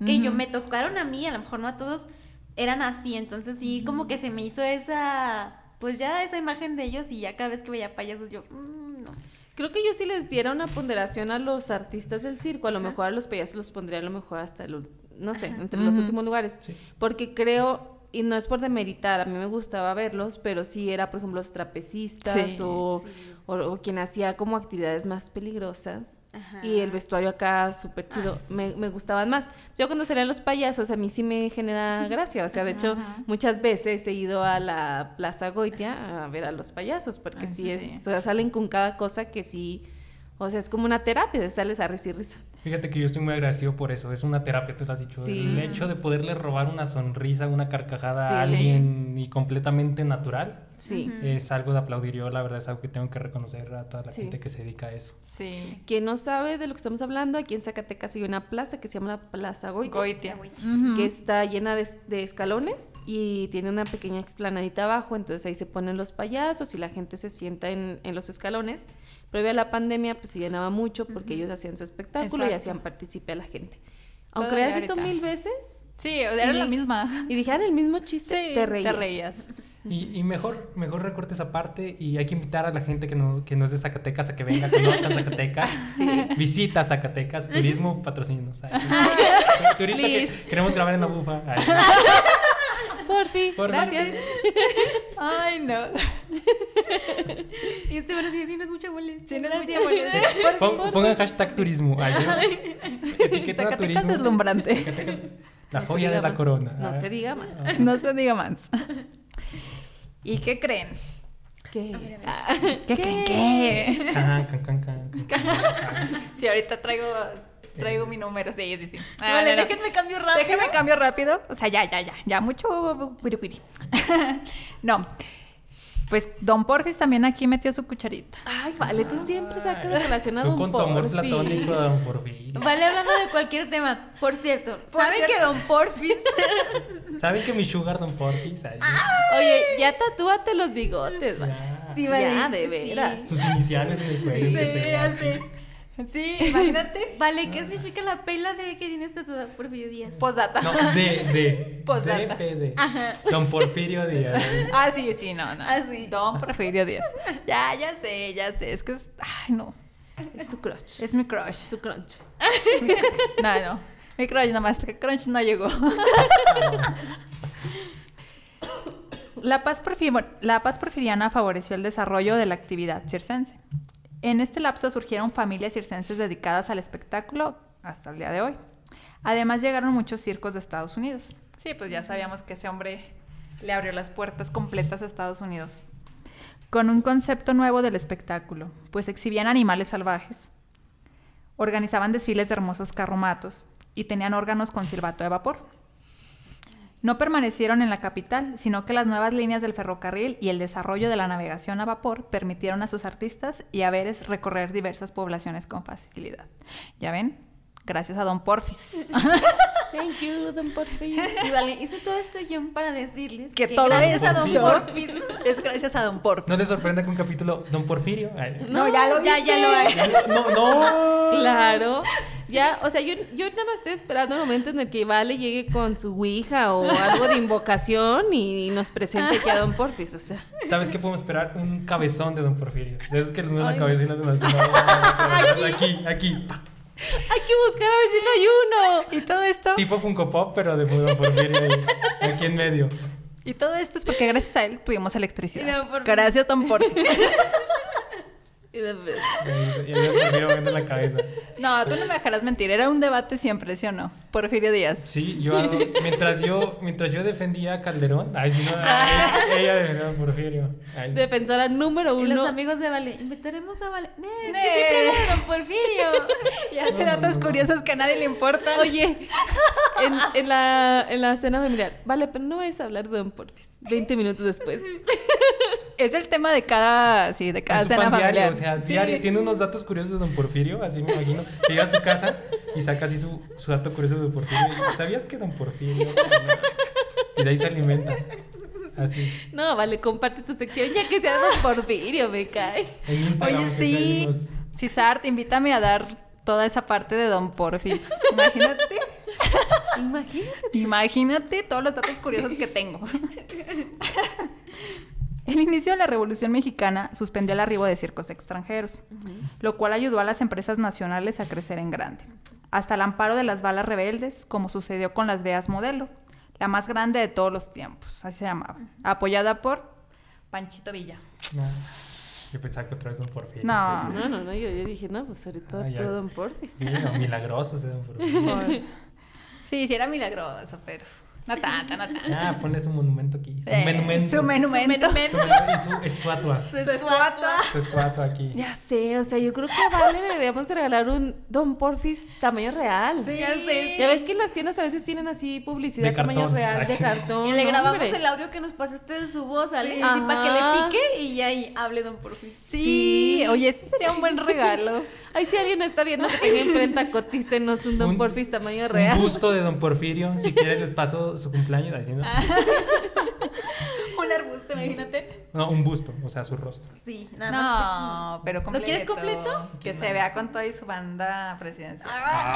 que yo me tocaron a mí, a lo mejor no a todos, eran así. Entonces, sí, como que se me hizo esa. Pues ya esa imagen de ellos y ya cada vez que veía payasos yo. mm, no. Creo que yo sí les diera una ponderación a los artistas del circo. A lo mejor a los payasos los pondría a lo mejor hasta el, no sé, entre los últimos lugares. Sí. Porque creo y no es por demeritar, a mí me gustaba verlos, pero sí era, por ejemplo, los trapecistas Sí, o, o- o quien hacía como actividades más peligrosas. Ajá. Y el vestuario acá súper chido, Ah, sí. me, me gustaban más. Yo cuando salían los payasos, a mí sí me genera gracia. O sea, de hecho, muchas veces he ido a la Plaza Goitia a ver a los payasos, porque Ah, sí, sí. es, o sea, salen con cada cosa que sí, o sea, es como una terapia, de sales a risa y risa. Fíjate que yo estoy muy agradecido por eso. Es una terapia, tú lo has dicho. Sí. El hecho de poderle robar una sonrisa, una carcajada a Sí. alguien y completamente natural Sí. es algo de aplaudir. Yo, la verdad, es algo que tengo que reconocer a toda la Sí. gente que se dedica a eso. Sí. Quien no sabe de lo que estamos hablando, aquí en Zacatecas hay una plaza que se llama la Plaza Goitia. Goitia. que está llena de, de escalones y tiene una pequeña explanadita abajo, entonces ahí se ponen los payasos y la gente se sienta en, en los escalones. Previo a la pandemia, pues se llenaba mucho porque ellos hacían su espectáculo y hacían partícipe a la gente. Aunque lo hayas visto mil veces Sí, era Y- la misma. y dijeran el mismo chiste, Sí, te reías. Te reías. Y, y mejor, mejor recorte esa parte y hay que invitar a la gente que no, que no es de Zacatecas a que venga, conozcan Zacatecas. Visita Zacatecas, turismo, patrocíninos. Ay, Turista que queremos grabar en la bufa. Ay, Porfi, Porfi. gracias. Ay, no. Y este bueno sí, sí, no es mucha molestia. Sí, no es Gracias. mucha molestia. pon- pongan hashtag turismo. Ay, etiqueten a Zacatecas turismo. deslumbrante. Zacatecas, la No joya de la más. corona. No Ah. se diga más. No se diga más. ¿Y qué creen? ¿Qué? ¿Qué, creen qué? Can, can, can, can, can, can. Sí, ahorita traigo, traigo mi número. Sí, sí, sí. Ah, vale, no, no. déjenme cambio rápido. Déjame cambio rápido. O sea, ya, ya, ya. Ya mucho. no. Pues Don Porfis también aquí metió su cucharita. Ay, vale, tú siempre sacas de relación a Tú Don con tu amor Porfis. platónico, don Porfirio. Vale, hablando de cualquier tema. Por cierto, ¿saben que Don Porfis ¿Saben que mi sugar, don Porfis? Ay, Oye, ya tatúate los bigotes, vale. ya. Sí, vale. Ya, de sí. veras. Sus iniciales en el cuello. se aquí. Sí, imagínate. Vale, ¿qué significa la pela de que tienes tatuada Porfirio Díaz? Posdata. No, de, de. Postdata. DPD. Don Porfirio Díaz. Ah, sí, sí, no, no. Ah, sí. Don Porfirio Díaz. Ya, ya sé, ya sé. Es que es. Ay, no. Es tu crush. Es mi crush. tu crunch. No, no. Mi crush, nada más que crush no llegó. La paz, porfi- la paz porfiriana favoreció el desarrollo de la actividad circense. En este lapso surgieron familias circenses dedicadas al espectáculo hasta el día de hoy. Además llegaron muchos circos de Estados Unidos. Sí, pues ya sabíamos que ese hombre le abrió las puertas completas a Estados Unidos. Con un concepto nuevo del espectáculo, pues exhibían animales salvajes, organizaban desfiles de hermosos carromatos y tenían órganos con silbato de vapor. No permanecieron en la capital, sino que las nuevas líneas del ferrocarril y el desarrollo de la navegación a vapor permitieron a sus artistas y haberes recorrer diversas poblaciones con facilidad. ¿Ya ven? Gracias a Don Porfis. Thank you, Don Porfis. Y vale, hice todo este guion para decirles que que, todo gracias es a Don Porfis. Es gracias a Don Porfis. No te sorprenda que un capítulo, Don Porfirio. Ay. No, ya lo ya, ya lo hay. No, no. Claro. Ya, o sea, yo, yo nada más estoy esperando el momento en el que Vale llegue con su ouija o algo de invocación y nos presente aquí a Don Porfis, o sea. ¿Sabes qué podemos esperar? Un cabezón de Don Porfirio. De esos que les mueven la cabeza y les hacen Aquí, aquí. Hay que buscar a ver si no hay uno. Y todo esto, Tipo Funko Pop, pero de Don Porfirio ahí, aquí en medio. y todo esto es porque gracias a él tuvimos electricidad. Don Porfis. Gracias Porfis. Y de- Y el Porfirio moviendo la cabeza. No, tú no me dejarás mentir, era un debate siempre, ¿sí o no? Porfirio Díaz. Sí, yo, mientras yo, mientras yo defendía a Calderón, ay, si no, ella, ella defendía a Porfirio. Ay. Defensora número Y los uno. amigos de Vale, invitaremos a Vale. No, es Ne. que siempre habla de Don Porfirio. Y hace datos curiosos que a nadie le importan. Oye, en, en la, en la cena familiar, vale, pero no vayas a hablar de Don Porfis. 20 minutos después. Es el tema de cada, sí, de cada Es cena pan diario, familiar. o sea, Sí. diario. Tiene unos datos curiosos de Don Porfirio, así me imagino. Que llega a su casa y saca así su, su dato curioso de Don Porfirio. Y, ¿Sabías que Don Porfirio? Y de ahí se alimenta. Así. No, vale, comparte tu sección ya que sea Don Porfirio, me cae. Oye, sí. unos- Cisart, invítame a dar toda esa parte de Don Porfis. Imagínate. Imagínate. Imagínate todos los datos curiosos que tengo. El inicio de la Revolución Mexicana suspendió el arribo de circos extranjeros, lo cual ayudó a las empresas nacionales a crecer en grande, hasta el amparo de las balas rebeldes, como sucedió con las Veas Modelo, la más grande de todos los tiempos, así se llamaba, apoyada por Panchito Villa. No. Yo pensaba que otra vez Don Porfirio. No. entonces, No, no, no, yo, yo dije, no, pues ahorita Ah, Don. Sí, no, milagroso ese Don Porfirio. Sí, sí era milagroso, pero no tanto, no tanto. Ah, ponle su monumento aquí. Su Eh, monumento. Su monumento. Su y estatua. Su estatua. Su estatua aquí. Ya sé, o sea, yo creo que a Vale le deberíamos de regalar un Don Porfis tamaño real. Sí. Ya sé. Ya ves que las tiendas a veces tienen así publicidad De tamaño cartón. real de sí. cartón. Y le grabamos hombre. el audio que nos pasaste de su voz, ¿sale? Sí. Así para que le pique y ya ahí hable Don Porfis. Sí, oye, ese sería un buen regalo. Ay, si alguien está viendo que tenga imprenta, cotícenos un Don Un- Porfis tamaño Un real. busto de Don Porfirio. Si quieren les paso su cumpleaños. Así, ¿no? Un arbusto, imagínate. No, un busto, o sea, su rostro. Sí, nada más. No, pero ¿Lo completo. quieres completo? Que se vea con toda y su banda presidencial. Ah,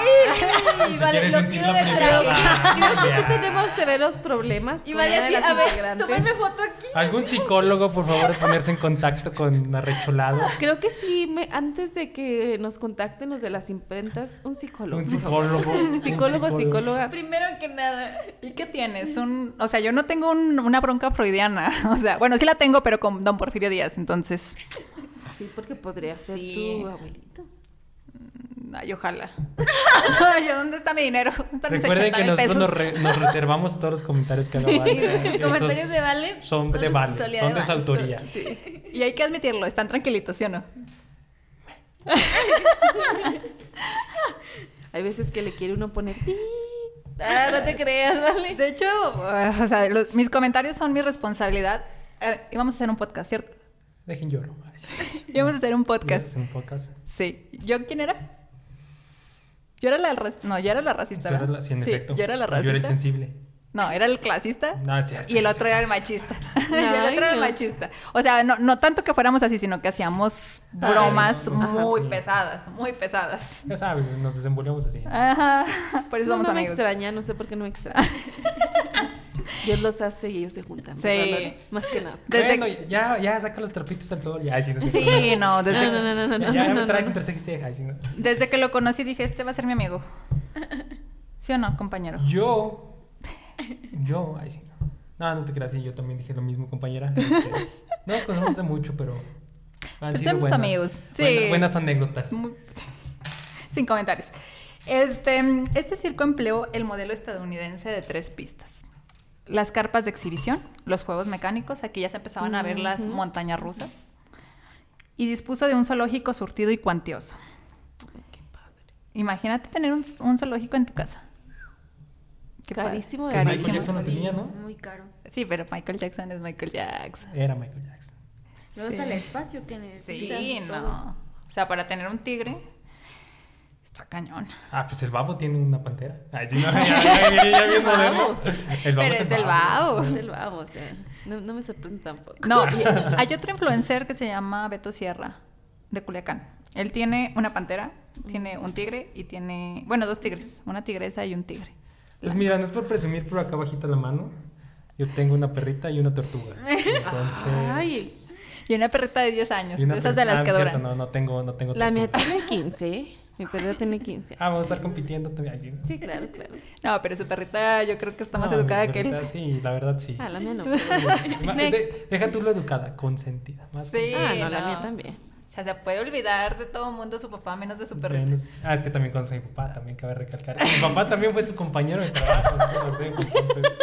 Y si vale, lo quiero de traje. Ah, Creo que sí tenemos severos problemas Y vale así, a ver, tómame foto aquí. ¿Algún psicólogo, por favor, ponerse en contacto con Arrecholado? Creo que sí, me- antes de que nos contacten los de las imprentas, un psicólogo. Un psicólogo. un Psicólogo, psicóloga. Primero que nada. ¿Y qué tienes? Un, o sea, yo no tengo un- una bronca freudiana. O sea, bueno, sí la tengo, pero con Don Porfirio Díaz, entonces. Sí, porque podría ser Sí. tu abuelito. Ay, ojalá. Ay, ¿dónde está mi dinero? ¿Dónde están mis Recuerden 80 que nosotros nos, re- nos reservamos todos los comentarios que haga Vale. Los Esos comentarios de Vale Son de Vale, son de su Vale. autoría. Y hay que admitirlo, están tranquilitos, ¿sí o no? Hay veces que le quiere uno poner pi. Ah, no te creas, Vale. De hecho, o sea, los- mis comentarios son mi responsabilidad. Eh, íbamos a hacer un podcast, ¿cierto? Dejen lloro. Íbamos a hacer un podcast. Es un podcast. Sí. ¿Yo quién era? Yo era la... No, yo era la racista, eras ¿verdad? la- sí, en Sí, efecto. yo era la Yo era el racista. sensible. No, era el clasista. No, es cierto. Y el otro era el machista. y el otro era el machista. O sea, no, no tanto que fuéramos así, sino que hacíamos Ay, bromas no, no. muy Ajá, sí. pesadas, muy pesadas. Ya sabes, nos desenvolvemos así. Ajá, por eso No, somos no me extraña, no sé por qué no me extraña. Dios los hace y ellos se juntan. Sí. Más que nada. Desde- Bueno, ya, ya saca los trapitos al sol. Ya, ay, sí, no sé. Sí, no, desde, No, no, no, no, no, Ya, ya no, me no, traes no. entre ceja y ceja. ay, sí, no. desde que lo conocí dije, este va a ser mi amigo. ¿Sí o no, compañero? Yo. Yo, ay, sí. No, no, te creas, sí, yo también dije lo mismo, compañera. Este, no conocemos de mucho, pero. Han sido buenas, amigos, sí. buena- buenas anécdotas. Muy- Sin comentarios. Este, este circo empleó el modelo estadounidense de tres pistas. Las carpas de exhibición, los juegos mecánicos, aquí ya se empezaban a ver las montañas rusas. Y dispuso de un zoológico surtido y cuantioso. Qué padre. Imagínate tener un, un zoológico en tu casa. Qué padre. Carísimo de Michael Carísimo. Jackson Sí, tenía, ¿no? Muy caro. Sí, pero Michael Jackson es Michael Jackson. Era Michael Jackson. Luego Sí. está el espacio que necesitas. Sí, y todo. no. O sea, para tener un tigre, está cañón. Ah, pues el babo tiene una pantera. Ay, sí, no, ya, ya. El babo Pero es el babo. Es el babo, o sea, no, no me sorprende tampoco. No, y hay otro influencer que se llama Beto Sierra, de Culiacán. Él tiene una pantera, tiene un tigre y tiene, bueno, dos tigres, una tigresa y un tigre. Pues mira, no es por presumir, pero acá bajita la mano. Yo tengo una perrita y una tortuga. Entonces. Ay, Y una perrita de 10 años, de esas per- de las ah, que duran. no, no tengo, no tengo la mía tiene 15, ¿eh? Mi perra tiene 15. Ah, vamos a estar compitiendo también. Ay, sí. Sí, claro, claro. No, pero su perrita yo creo que está más No, mi educada que él. perrita, Sí, la verdad sí. Ah, la mía no. Ma- Next. de- deja tú lo educada, consentida. Más Sí. Ah, no, la mía también. O sea, se puede olvidar de todo mundo su papá menos de su perrita. Menos- Ah, es que también conoce a mi papá, también cabe recalcar. Mi papá también fue su compañero de trabajo. entonces, entonces,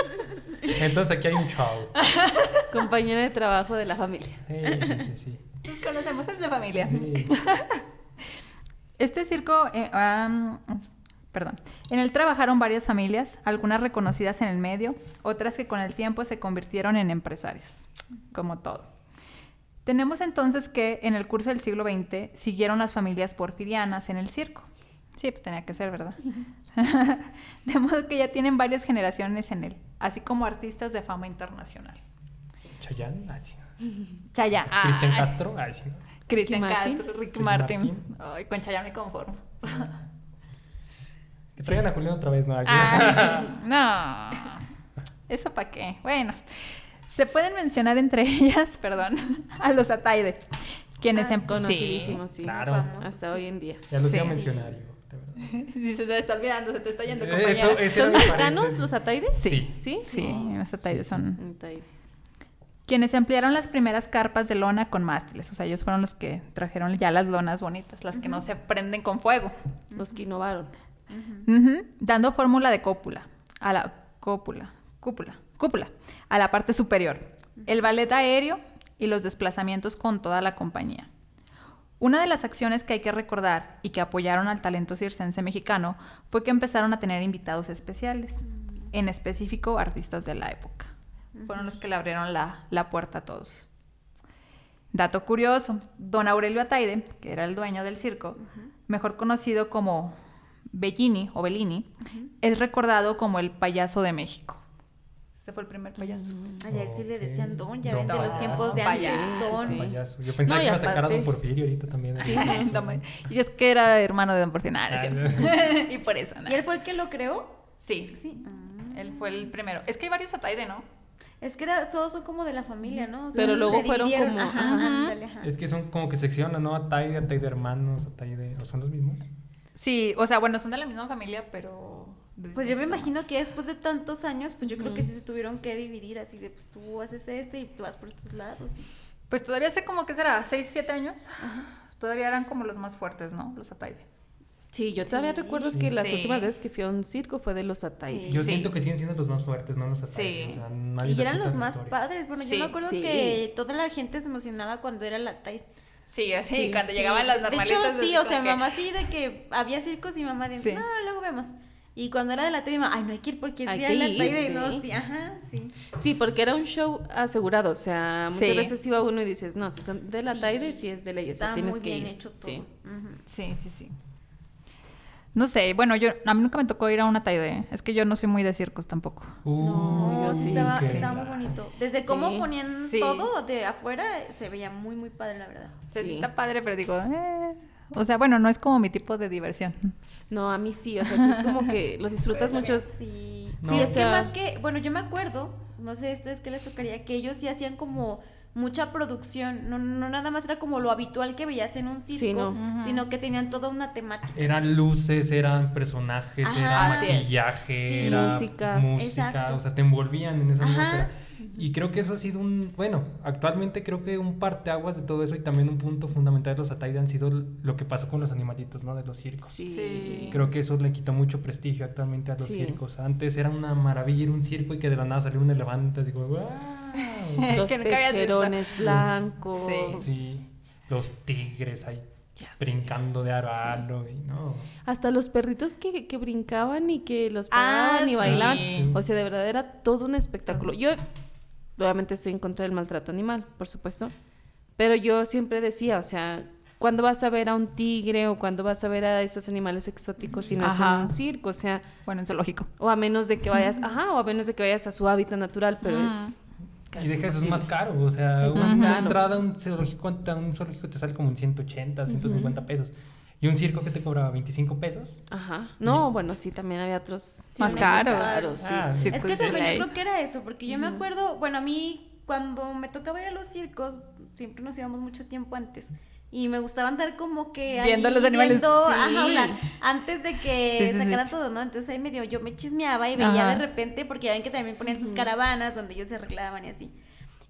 entonces aquí hay un show. Compañera de trabajo de la familia. Sí, sí, sí, sí. Nos conocemos, es de familia. Sí. Este circo, eh, perdón, en él trabajaron varias familias, algunas reconocidas en el medio, otras que con el tiempo se convirtieron en empresarios, como todo. Tenemos entonces que en el curso del siglo XX siguieron las familias porfirianas en el circo. Sí, pues tenía que ser, ¿verdad? de modo que ya tienen varias generaciones en él, así como artistas de fama internacional. Chayanne, ay, sí. Chaya. Cristian Castro, ay, sí. Cristian. Castro, Ricky Martin. Martin. Ay, con Chayanne me conformo. Que traigan a Julián otra vez, ¿no? Ay, no. ¿Eso para qué? Bueno, se pueden mencionar entre ellas, perdón, a los Ataide, quienes Ah, en sí. Conocidísimos, sí. Claro. famosos, Hasta hoy en día. Ya los iba a Sí. mencionar yo. de verdad. Dice, te está olvidando, se te está yendo, Eh, compañera. Eso, ¿Son mexicanos los ataides? Sí. ¿Sí? Sí, los ataides son Ataide. quienes emplearon las primeras carpas de lona con mástiles. O sea, ellos fueron los que trajeron ya las lonas bonitas, las que no se prenden con fuego. Los que innovaron. Ujú, Dando fórmula de cópula a la cópula, cúpula, cúpula a la parte superior. El ballet aéreo y los desplazamientos con toda la compañía. Una de las acciones que hay que recordar y que apoyaron al talento circense mexicano fue que empezaron a tener invitados especiales, en específico artistas de la época. Fueron los que le abrieron la, la puerta a todos. Dato curioso, don Aurelio Ataide, que era el dueño del circo, mejor conocido como Bellini o Bellini, es recordado como el payaso de México. Ese fue el primer payaso. Ay, a él sí le decían don, ya ven de los tiempos de antes, don. sí. Payaso. Yo pensaba No, y que iba a sacar a Don Porfirio ahorita también. Sí, y es que era hermano de Don Porfirio. Nada, no es Ah, cierto. y por eso, ¿Y nada. él fue el que lo creó? Sí, Sí. él fue el primero. Es que hay varios Ataide, ¿no? Es que era, todos son como de la familia, ¿no? O sea, Pero luego se fueron como- Ajá, Ajá. ándale, ajá. Es que son como que seccionan, ¿no? Ataide, Ataide hermanos, Ataide... ¿O son los mismos? Sí, o sea, bueno, son de la misma familia, pero... Pues yo me imagino que después de tantos años, pues yo creo que sí se tuvieron que dividir así de, pues tú haces este y tú vas por estos lados. y-. Pues todavía hace como que será, 6, 7 años. Todavía eran como los más fuertes, ¿no? Los Ataide. Sí, yo todavía Sí. recuerdo que las últimas veces que fui a un circo fue de los Ataide. Sí. Yo Sí. siento que siguen siendo los más fuertes, no los Ataide. Sí. O sea, nadie Y eran los más historia. padres. Bueno, Sí, yo me acuerdo sí. que toda la gente se emocionaba cuando era la TAI. Sí, así, Sí. cuando Sí, llegaban las De hecho, normalitas. sí, o sea, que- mamá sí, de que había circos y mamá de, Sí. no, luego vemos. Y cuando era de la mamá, ay, no hay que ir porque es Hay día de la ir, sí. No, sí, ajá, sí. Sí, porque era un show asegurado, o sea, muchas Sí. veces iba uno y dices, no, si son de la Sí. Taide, sí es de ley, o sea, tienes muy que bien ir. hecho todo. Sí. Sí, sí, sí. No sé, bueno, yo a mí nunca me tocó ir a una Taide. Es que yo no soy muy de circos tampoco. Uh, No, sí sí, estaba, muy bonito. Desde Sí. cómo ponían Sí. todo de afuera, se veía muy, muy padre, la verdad. O sea, sí Sí. está padre, pero digo, eh, o sea, bueno, no es como mi tipo de diversión. No, a mí sí, o sea, sí es como que lo disfrutas mucho. Sí, No. sí, es O sea- que más que, bueno, yo me acuerdo, no sé a ustedes qué les tocaría, que ellos sí hacían como mucha producción, no, no nada más era como lo habitual que veías en un circo, Sí, no. Ujú. sino que tenían toda una temática. Eran luces, eran personajes, Ajá, era es. maquillaje, Sí. era Música. música, o sea, te envolvían en esa Ajá. Y creo que eso ha sido un, bueno, actualmente creo que un parteaguas de todo eso y también un punto fundamental de los Ataide han sido lo que pasó con los animalitos, ¿no? De los circos. Sí. Sí. Creo que eso le quitó mucho prestigio actualmente a los Sí. circos. Antes era una maravilla ir a un circo y que de la nada saliera un elefante, así como, ¡guau! Los pecherones blancos. Sí. Sí, los tigres ahí Ya sé. brincando de aro a aro, y no. Hasta los perritos que, que brincaban y que los Ah, paraban y sí. bailaban. Sí. O sea, de verdad era todo un espectáculo. Yo, obviamente, estoy en contra del maltrato animal, por supuesto. Pero yo siempre decía, o sea, ¿cuándo vas a ver a un tigre o cuándo vas a ver a esos animales exóticos si no es en un circo? O sea, Bueno, en zoológico. o a menos de que vayas, ajá, o a menos de que vayas a su hábitat natural, pero es. Y deja eso, es más caro. O sea, Es una caro. entrada a un zoológico, a un zoológico te sale como en 180, 150 pesos. ¿Y un circo que te cobraba 25 pesos? Ajá. No, bueno, sí, también había otros. Más Sí, caros. caros, sí. Ah, Es Circos que también yo creo que era eso, porque yo me acuerdo, bueno, a mí cuando me tocaba ir a los circos, siempre nos íbamos mucho tiempo antes. Y me gustaba andar como que ahí Viendo los animales. viendo, Sí. ajá, o sea, antes de que Sí, sí, sí. sacaran todo, ¿no? Entonces ahí medio yo me chismeaba y veía Ajá. de repente, porque ya ven que también ponían sus caravanas donde ellos se arreglaban y así.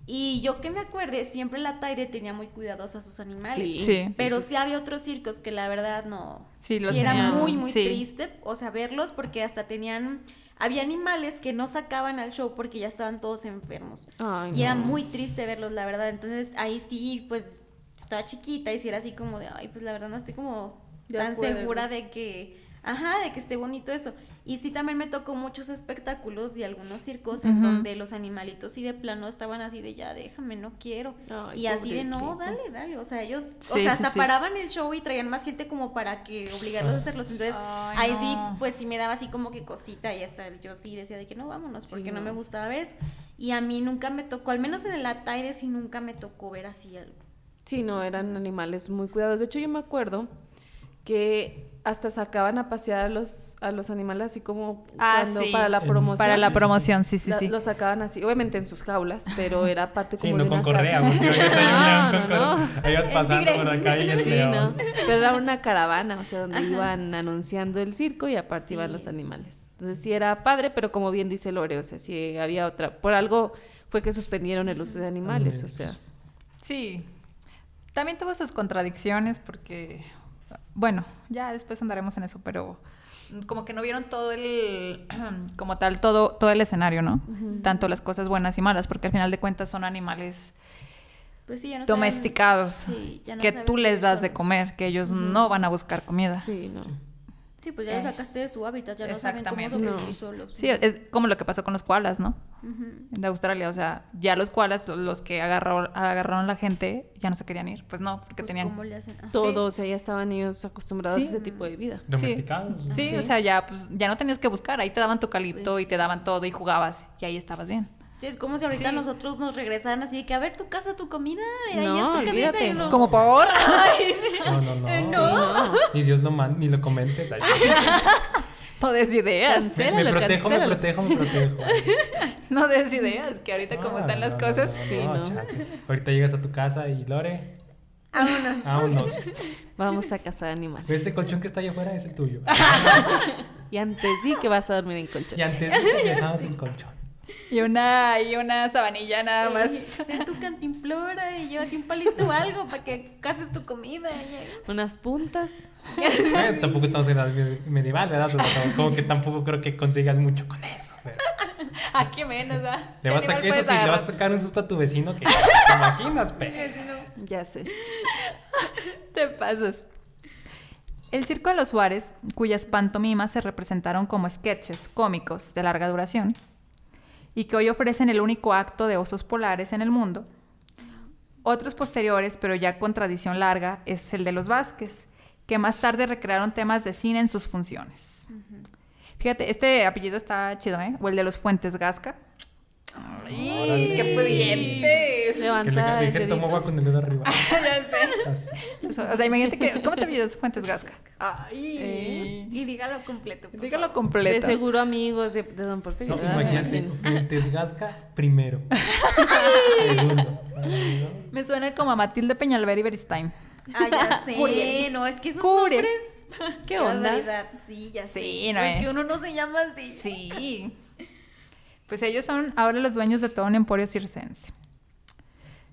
Y yo que me acuerde, siempre la Taide tenía muy cuidadosa a sus animales. Sí. Sí. Pero sí, había otros circos que la verdad no. Sí, los era tenían- muy, muy sí. triste, o sea, verlos porque hasta tenían. Había animales que no sacaban al show porque ya estaban todos enfermos. Ay, y era muy triste verlos, la verdad. Entonces ahí sí, pues estaba chiquita y sí era así como de, ay, pues la verdad no estoy como De tan acuerdo. segura de que, ajá, de que esté bonito eso. Y sí también me tocó muchos espectáculos de algunos circos en donde los animalitos sí de plano estaban así de ya, déjame, no quiero. Ay, y así de no, dale, dale. O sea, ellos, o sea, hasta sí. paraban el show y traían más gente como para que obligarlos a hacerlos. Entonces, Ay, ahí no. sí, pues sí me daba así como que cosita y hasta yo sí decía de que no, vámonos, porque no. me gustaba ver eso. Y a mí nunca me tocó, al menos en el Ataide sí nunca me tocó ver así algo. Sí, no, eran animales muy cuidados. De hecho, yo me acuerdo que hasta sacaban a pasear a los, a los animales así como Ah, cuando sí. para la En- promoción. Para la promoción, sí, sí, La- sí. Los sacaban así, obviamente en sus jaulas, pero era parte como Sí, de no con una correa, porque No, león con no, no. El pasando por la calle y el Sí, león. no. Pero era una caravana, o sea, donde iban anunciando el circo y aparte iban los animales. Entonces sí era padre, pero como bien dice Lore, o sea, sí había otra. Por algo fue que suspendieron el uso de animales, o sea. Sí. También tuvo sus contradicciones porque, bueno, ya después andaremos en eso, pero como que no vieron todo el, como tal, todo, todo el escenario, ¿no? Tanto las cosas buenas y malas, porque al final de cuentas son animales Pues sí, ya no saben- domesticados sí, ya no que tú les das de comer, que ellos no van a buscar comida. Sí, no. Sí, pues ya lo Eh, sacaste de su hábitat, ya no saben cómo sobrevivir No. solos. Sí, es como lo que pasó con los koalas, ¿no? Ujú. De Australia, o sea, ya los koalas, lo- los que agarró, agarraron la gente, ya no se querían ir. Pues no, porque Pues, tenían ¿cómo le hacen? Ah, Todo, o sea, ya estaban ellos acostumbrados Sí. a ese tipo de vida. Domesticados. Sí, Sí. o sea, ya pues ya no tenías que buscar, ahí te daban tu calito Pues y te daban todo y jugabas y ahí estabas bien. Sí, es como si ahorita Sí. nosotros nos regresaran así de que, a ver, tu casa, tu comida, mira, ahí No, es tu casita", y no. Como por No, no, no. Eh, Sí, no. Ni Dios lo manda, ni lo comentes. Ay, no des ideas, me, Cancélalo, me protejo, me protejo, me protejo. no des ideas, que ahorita como No, están las cosas, no, sí, no. Ahorita llegas a tu casa y Lore, Vámonos. vámonos. Vamos a cazar animales. Este colchón que está allá afuera es el tuyo. Y antes di que vas a dormir en colchón. Y antes de que dejamos el colchón. Y una y una sabanilla nada más. Ten tu cantimplora y llévate un palito o algo para que cases tu comida. y- Unas puntas. Bueno, tampoco estamos en la med- medieval, ¿verdad? O sea, como que tampoco creo que consigas mucho con eso. pero Aquí menos, ¿ah? Le vas a, ¿Qué eso sí, le vas a sacar un susto a tu vecino que te imaginas, pero. Ya sé. Te pasas. El Circo de los Suárez, cuyas pantomimas se representaron como sketches cómicos de larga duración y que hoy ofrecen el único acto de osos polares en el mundo. Otros posteriores, pero ya con tradición larga, es el de los Vázquez, que más tarde recrearon temas de cine en sus funciones. Fíjate, este apellido está chido, ¿eh? O el de los Fuentes Gasca. ¡Ay, qué pudientes! Que Levanta le el dije, tomo dedito. agua con el dedo arriba. ya sé. Así. O sea, imagínate que. ¿Cómo te apellidas Fuentes Gasca? Ay. Eh. Y dígalo completo. Dígalo favor. De completo. seguro amigos de, de Don Porfirio. No, imagínate. Fuentes Gasca primero. Segundo. Me suena como a Matilde Peñalver y Beristain. Ah, ya sé. Curiel. No, es que esos nombres. ¿Qué onda? Sí, ya Sí, sé. no, Porque eh. uno no se llama así. Sí. Pues ellos son ahora los dueños de todo un emporio circense.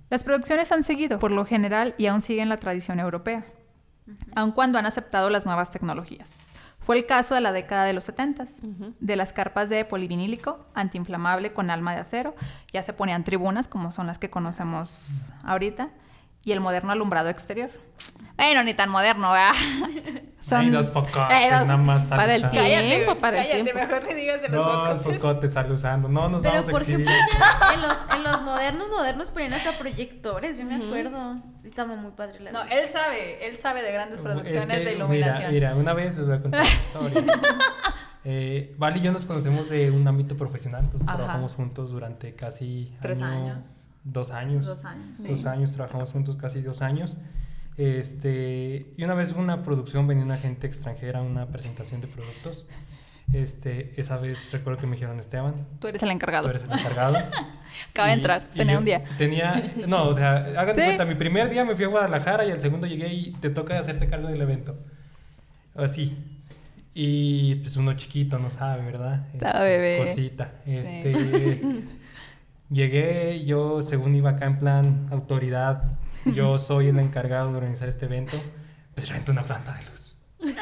Las producciones han seguido, por lo general, y aún siguen la tradición europea, aun cuando han aceptado las nuevas tecnologías. Fue el caso de la década de los 70 de las carpas de polivinílico, antiinflamable con alma de acero, ya se ponían tribunas, como son las que conocemos ahorita, y el moderno alumbrado exterior. Bueno, ni tan moderno, ¿verdad? Hay dos focotes, Eh, nada más para el tiempo. Tiempo, para el tiempo. mejor ni digas de los focos. focotes usando. No nos Pero vamos a por exhibir. ejemplo, en los, en los modernos, modernos ponían hasta proyectores, yo me acuerdo. Sí, estaba muy padre la No, él sabe, él sabe de grandes producciones Es que, de iluminación. Mira, mira, una vez les voy a contar una historia. Eh, Val y yo nos conocemos de un ámbito profesional. Pues, Ajá. trabajamos juntos durante casi Tres año- años. Dos años. Dos años. sí. Dos años, trabajamos juntos casi dos años. Este, y una vez una producción, venía una gente extranjera, a una presentación de productos. Este, esa vez recuerdo que me dijeron, Esteban, Tú eres el encargado. tú eres el encargado. Acaba de entrar, tenía un día. Tenía, no, o sea, háganse ¿Sí? cuenta, mi primer día me fui a Guadalajara y el segundo llegué y te toca hacerte cargo del evento. Así. Y pues uno chiquito no sabe, ¿verdad? Estaba bebé. Cosita. Sí. Llegué, yo según iba acá en plan autoridad, yo soy el encargado de organizar este evento, pues rento una planta de luz.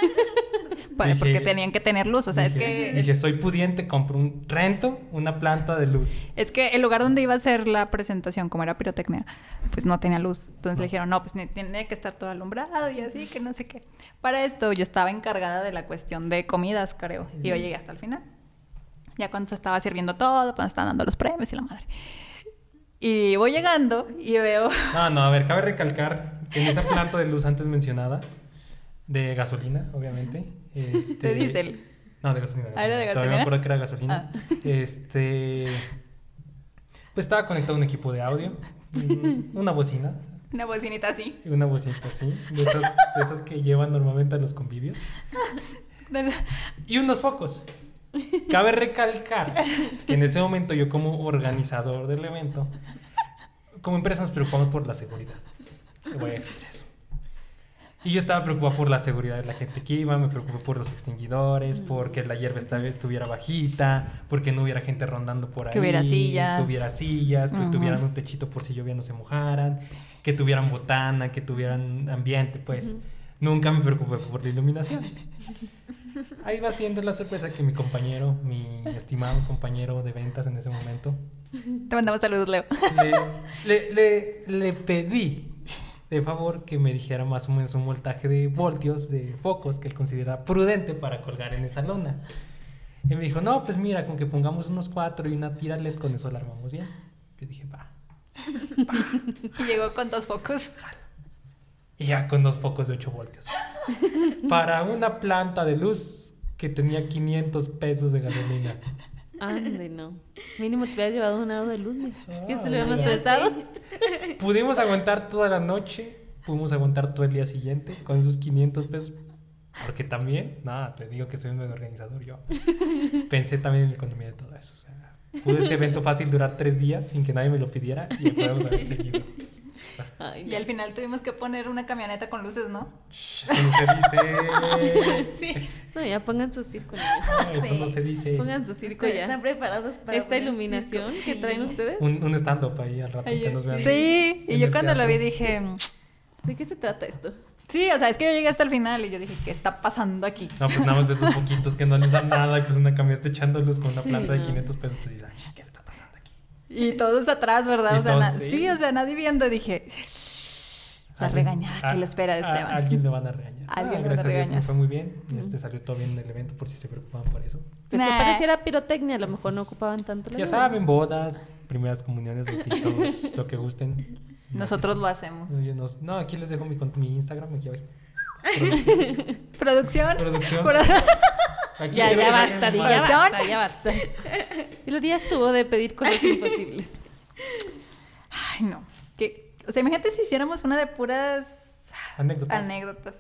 Bueno, Dije- porque tenían que tener luz. O sea, es Dije- que. Dije, soy pudiente, compro un rento, una planta de luz. Es que el lugar donde iba a ser la presentación, como era pirotecnia, pues no tenía luz. Entonces No. le dijeron, no, pues tiene que estar todo alumbrado y así, que no sé qué. Para esto yo estaba encargada de la cuestión de comidas, creo. Y yo llegué hasta el final. Ya cuando se estaba sirviendo todo, cuando estaban dando los premios y la madre. Y voy llegando y veo. No, no, a ver, cabe recalcar que en esa planta de luz antes mencionada, de gasolina, obviamente. Este, De diésel. No, de gasolina. Ah, ¿era de Todavía gasolina? me acuerdo que era gasolina. Ah. Este. Pues estaba conectado un equipo de audio, una bocina, Una bocinita así. Una bocinita así, de esas, de esas que llevan normalmente a los convivios. Y unos focos. Cabe recalcar que en ese momento yo como organizador del evento, como empresa nos preocupamos por la seguridad. Te voy a decir eso. Y yo estaba preocupado por la seguridad de la gente que iba, me preocupé por los extinguidores, porque la hierba esta vez estuviera bajita, porque no hubiera gente rondando por ahí. Que hubiera sillas. Que hubiera sillas, que Ujú. tuvieran un techito por si llovía no se mojaran, que tuvieran botana, que tuvieran ambiente, pues. Nunca me preocupé por la iluminación. Ahí va siendo la sorpresa que mi compañero, mi estimado compañero de ventas en ese momento, Te mandamos saludos, Leo. le, le, le, le pedí de favor que me dijera más o menos un voltaje de voltios, de focos, que él considera prudente para colgar en esa lona. Y me dijo, no, pues mira, con que pongamos unos cuatro y una tira LED, con eso la armamos bien. Yo dije, va. Y llegó con dos focos. Y ya con dos focos de 8 voltios. Para una planta de luz que tenía 500 pesos de gasolina. Ande, no. Mínimo te hubieras llevado un aro de luz, mija. ¿Qué Ah, se le habíamos prestado? Pudimos aguantar toda la noche, pudimos aguantar todo el día siguiente con esos 500 pesos. Porque también, nada, te digo que soy un mega organizador yo. Pensé también en la economía de todo eso. O sea, pude ese evento fácil durar tres días sin que nadie me lo pidiera y lo podemos haber seguido. Ay, Y no. al final tuvimos que poner una camioneta con luces, ¿no? Shh, Eso no se dice. Sí. No, ya pongan su circo. No, Eso no se dice. Pongan su circo Están, están ya. preparados para Esta iluminación circo. que Sí. traen ustedes. Un, un stand-up ahí al rato que nos vean. Sí, y yo cuando lo vi dije, ¿De qué se trata esto? sí, o sea, es que yo llegué hasta el final y yo dije, ¿qué está pasando aquí? No, pues nada más de esos poquitos que no le usan nada y pues una camioneta echando luz con una Sí, planta de no. 500 pesos, pues dices, ay, ¿qué? Y todos atrás, ¿verdad? O sea, todos, sí. sí, o sea, nadie viendo, dije, la regañada que le espera a Esteban. a alguien le van a regañar. Alguien Ah, le van a gracias a Dios me fue muy bien. Este salió todo bien en el evento por si se preocupaban por eso. Pues Nah. que pareciera pirotecnia, a lo mejor no ocupaban tanto la Ya saben, bodas, primeras comuniones, bautizos, lo que gusten. Nosotros lo hacemos. No, aquí les dejo mi, Instagram, aquí abajo. Producción. Producción. Aquí Ya, ya basta, ya basta, ya basta. Gloria estuvo de pedir cosas imposibles. Ay, no. Que, o sea, imagínate si hiciéramos una de puras Anécdotas. anécdotas.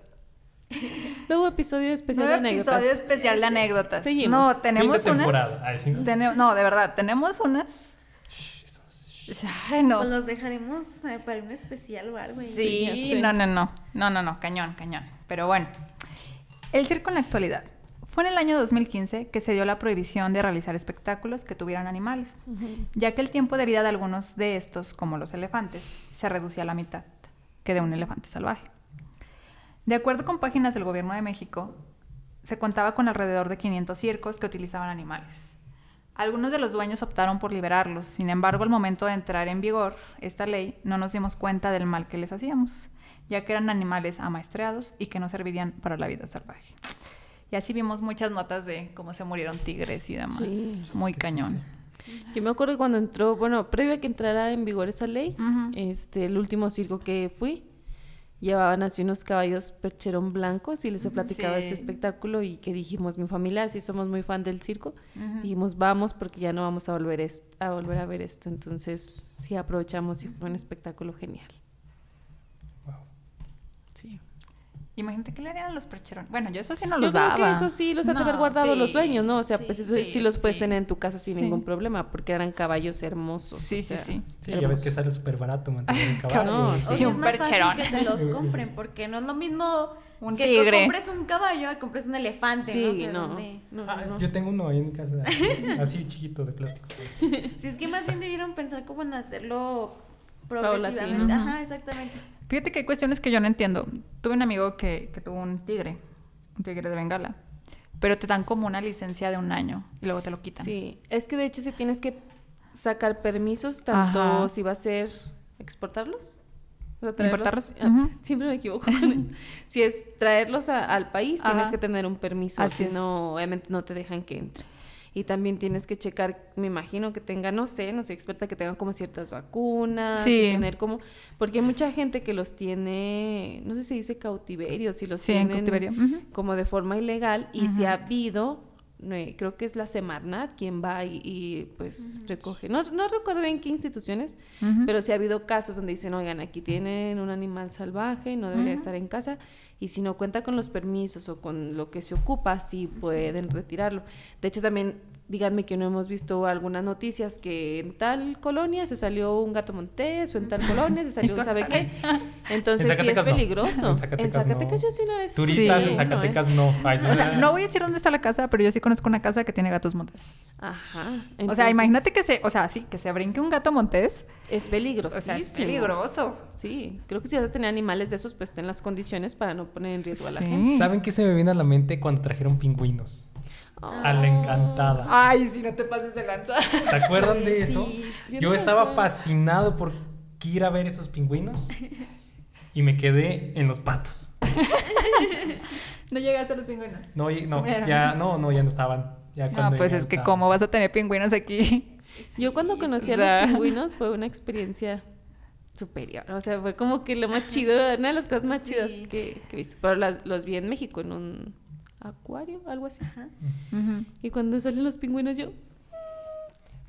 Luego episodio especial de Nuevo anécdotas. episodio especial de anécdotas. Seguimos. No, de tenemos Fin de unas. temporada. Ay, sí, ¿no? De verdad, tenemos unas. Ay, no. Pues los dejaremos eh, para un especial o algo. Sí, no, no, no. No, no, no, cañón, cañón. Pero bueno. El circo en la actualidad. Fue en el año 2015 que se dio la prohibición de realizar espectáculos que tuvieran animales, ya que el tiempo de vida de algunos de estos, como los elefantes, se reducía a la mitad que de un elefante salvaje. De acuerdo con páginas del Gobierno de México, se contaba con alrededor de 500 circos que utilizaban animales. Algunos de los dueños optaron por liberarlos, sin embargo, al momento de entrar en vigor esta ley, no nos dimos cuenta del mal que les hacíamos, ya que eran animales amaestreados y que no servirían para la vida salvaje. Y así vimos muchas notas de cómo se murieron tigres y demás. Sí. Muy cañón. Yo me acuerdo cuando entró, bueno, previo a que entrara en vigor esa ley, este, el último circo que fui, llevaban así unos caballos percherón blancos y les he platicado Sí. este espectáculo y que dijimos, mi familia, sí somos muy fan del circo, dijimos, vamos porque ya no vamos a volver, a volver a ver esto. Entonces, sí, aprovechamos y fue un espectáculo genial. Wow. Sí. Imagínate qué le harían a los percherones. Bueno, yo eso sí no Yo los creo daba. que eso sí los han de haber No, guardado los sí. dueños, ¿no? O sea, Sí, pues eso sí, sí, los puedes sí. tener en tu casa sin Sí. ningún problema, porque eran caballos hermosos. Sí, o sí, sea, sí. Sí, ya ves que hermosos. sale súper barato mantener un caballo. No, y- sí. O sea, un es más percherón. fácil que te los compren, porque no es lo mismo Un que tigre. tú compres un caballo a compres un elefante, Sí, no sé no, dónde. no, Ah, no. Yo tengo uno ahí en mi casa, así chiquito de plástico. Si es que más bien debieron pensar como en hacerlo progresivamente. Paulatino. Ajá, exactamente. Fíjate que hay cuestiones que yo no entiendo. Tuve un amigo que, que tuvo un tigre, un tigre de Bengala, pero te dan como una licencia de un año y luego te lo quitan. Sí, es que de hecho si tienes que sacar permisos, tanto Ajá. si va a ser exportarlos. o sea, Importarlos, ah. Siempre me equivoco. si es traerlos a- al país, tienes que tener un permiso, Así si no, obviamente no te dejan que entre. Y también tienes que checar, me imagino que tenga, no sé, no soy experta, que tengan como ciertas vacunas, Sí. y tener como, porque hay mucha gente que los tiene, no sé si dice cautiverio, si los Sí, en tienen como de forma ilegal y si ha habido creo que es la Semarnat quien va y, y, pues recoge. No, no recuerdo bien qué instituciones, pero sí ha habido casos donde dicen, oigan, aquí tienen un animal salvaje, no debería estar en casa, y si no cuenta con los permisos o con lo que se ocupa, sí pueden retirarlo. De hecho, también díganme que no hemos visto algunas noticias que en tal colonia se salió un gato montés o en tal colonia se salió un sabe qué. Entonces sí es Zacatecas no. peligroso. En Zacatecas no. yo sí una vez. Turistas sí, en ¿no, eh? Zacatecas no. Ay, O sea, no voy a decir dónde está la casa, pero yo sí conozco una casa que tiene gatos montés. Ajá. o sea, imagínate que se, o sea, sí, que se brinque un gato montés. Es peligroso. O sea, es peligroso. Sí, creo que si vas a tener animales de esos, pues estén las condiciones para no poner en riesgo a la Sí. gente. ¿Saben qué se me viene a la mente cuando trajeron pingüinos? A la encantada. Ay, si no te pases de lanza. ¿Se acuerdan de eso? Sí. Yo Yo no me estaba acuerdo. fascinado por ir a ver esos pingüinos y me quedé en los patos. No llegaste a los pingüinos. No, ya no, no, ya no estaban. Ya No, pues ya es que cómo vas a tener pingüinos aquí. Yo cuando conocí a o sea- los pingüinos fue una experiencia superior. O sea, fue como que lo más chido, una de las cosas más chidas que, que he visto. Pero las- los vi en México en un acuario, algo así. Y cuando salen los pingüinos yo,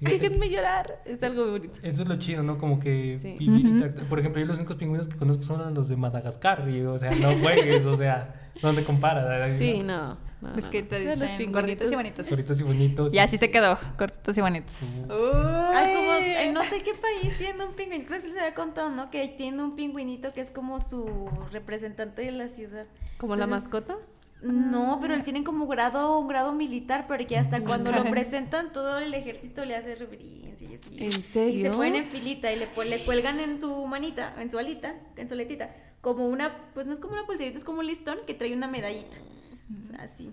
Fíjate, déjenme llorar. Es algo muy bonito. Eso es lo chido, ¿no? Como que Sí. vivir interactu- Por ejemplo, yo los únicos pingüinos que conozco son los de Madagascar. Y, o sea, no juegues, o sea, no te comparas. Sí, no. no, Es que te Pero los dicen gorditos y bonitos. Gorditos y bonitos. Y así se quedó, cortitos y bonitos. Ay, como, en no sé qué país tiene un pingüino, creo que se había contado, ¿no? Que tiene un pingüinito que es como su representante de la ciudad. ¿Como la mascota? No, pero él tiene como grado, un grado militar, pero que hasta cuando lo presentan todo el ejército le hace reverencia y así. ¿En Y se serio? ponen en filita y le, cuelgan en su manita, en su alita, en su aletita, como una, pues no es como una pulserita, es como un listón que trae una medallita. O sea, así.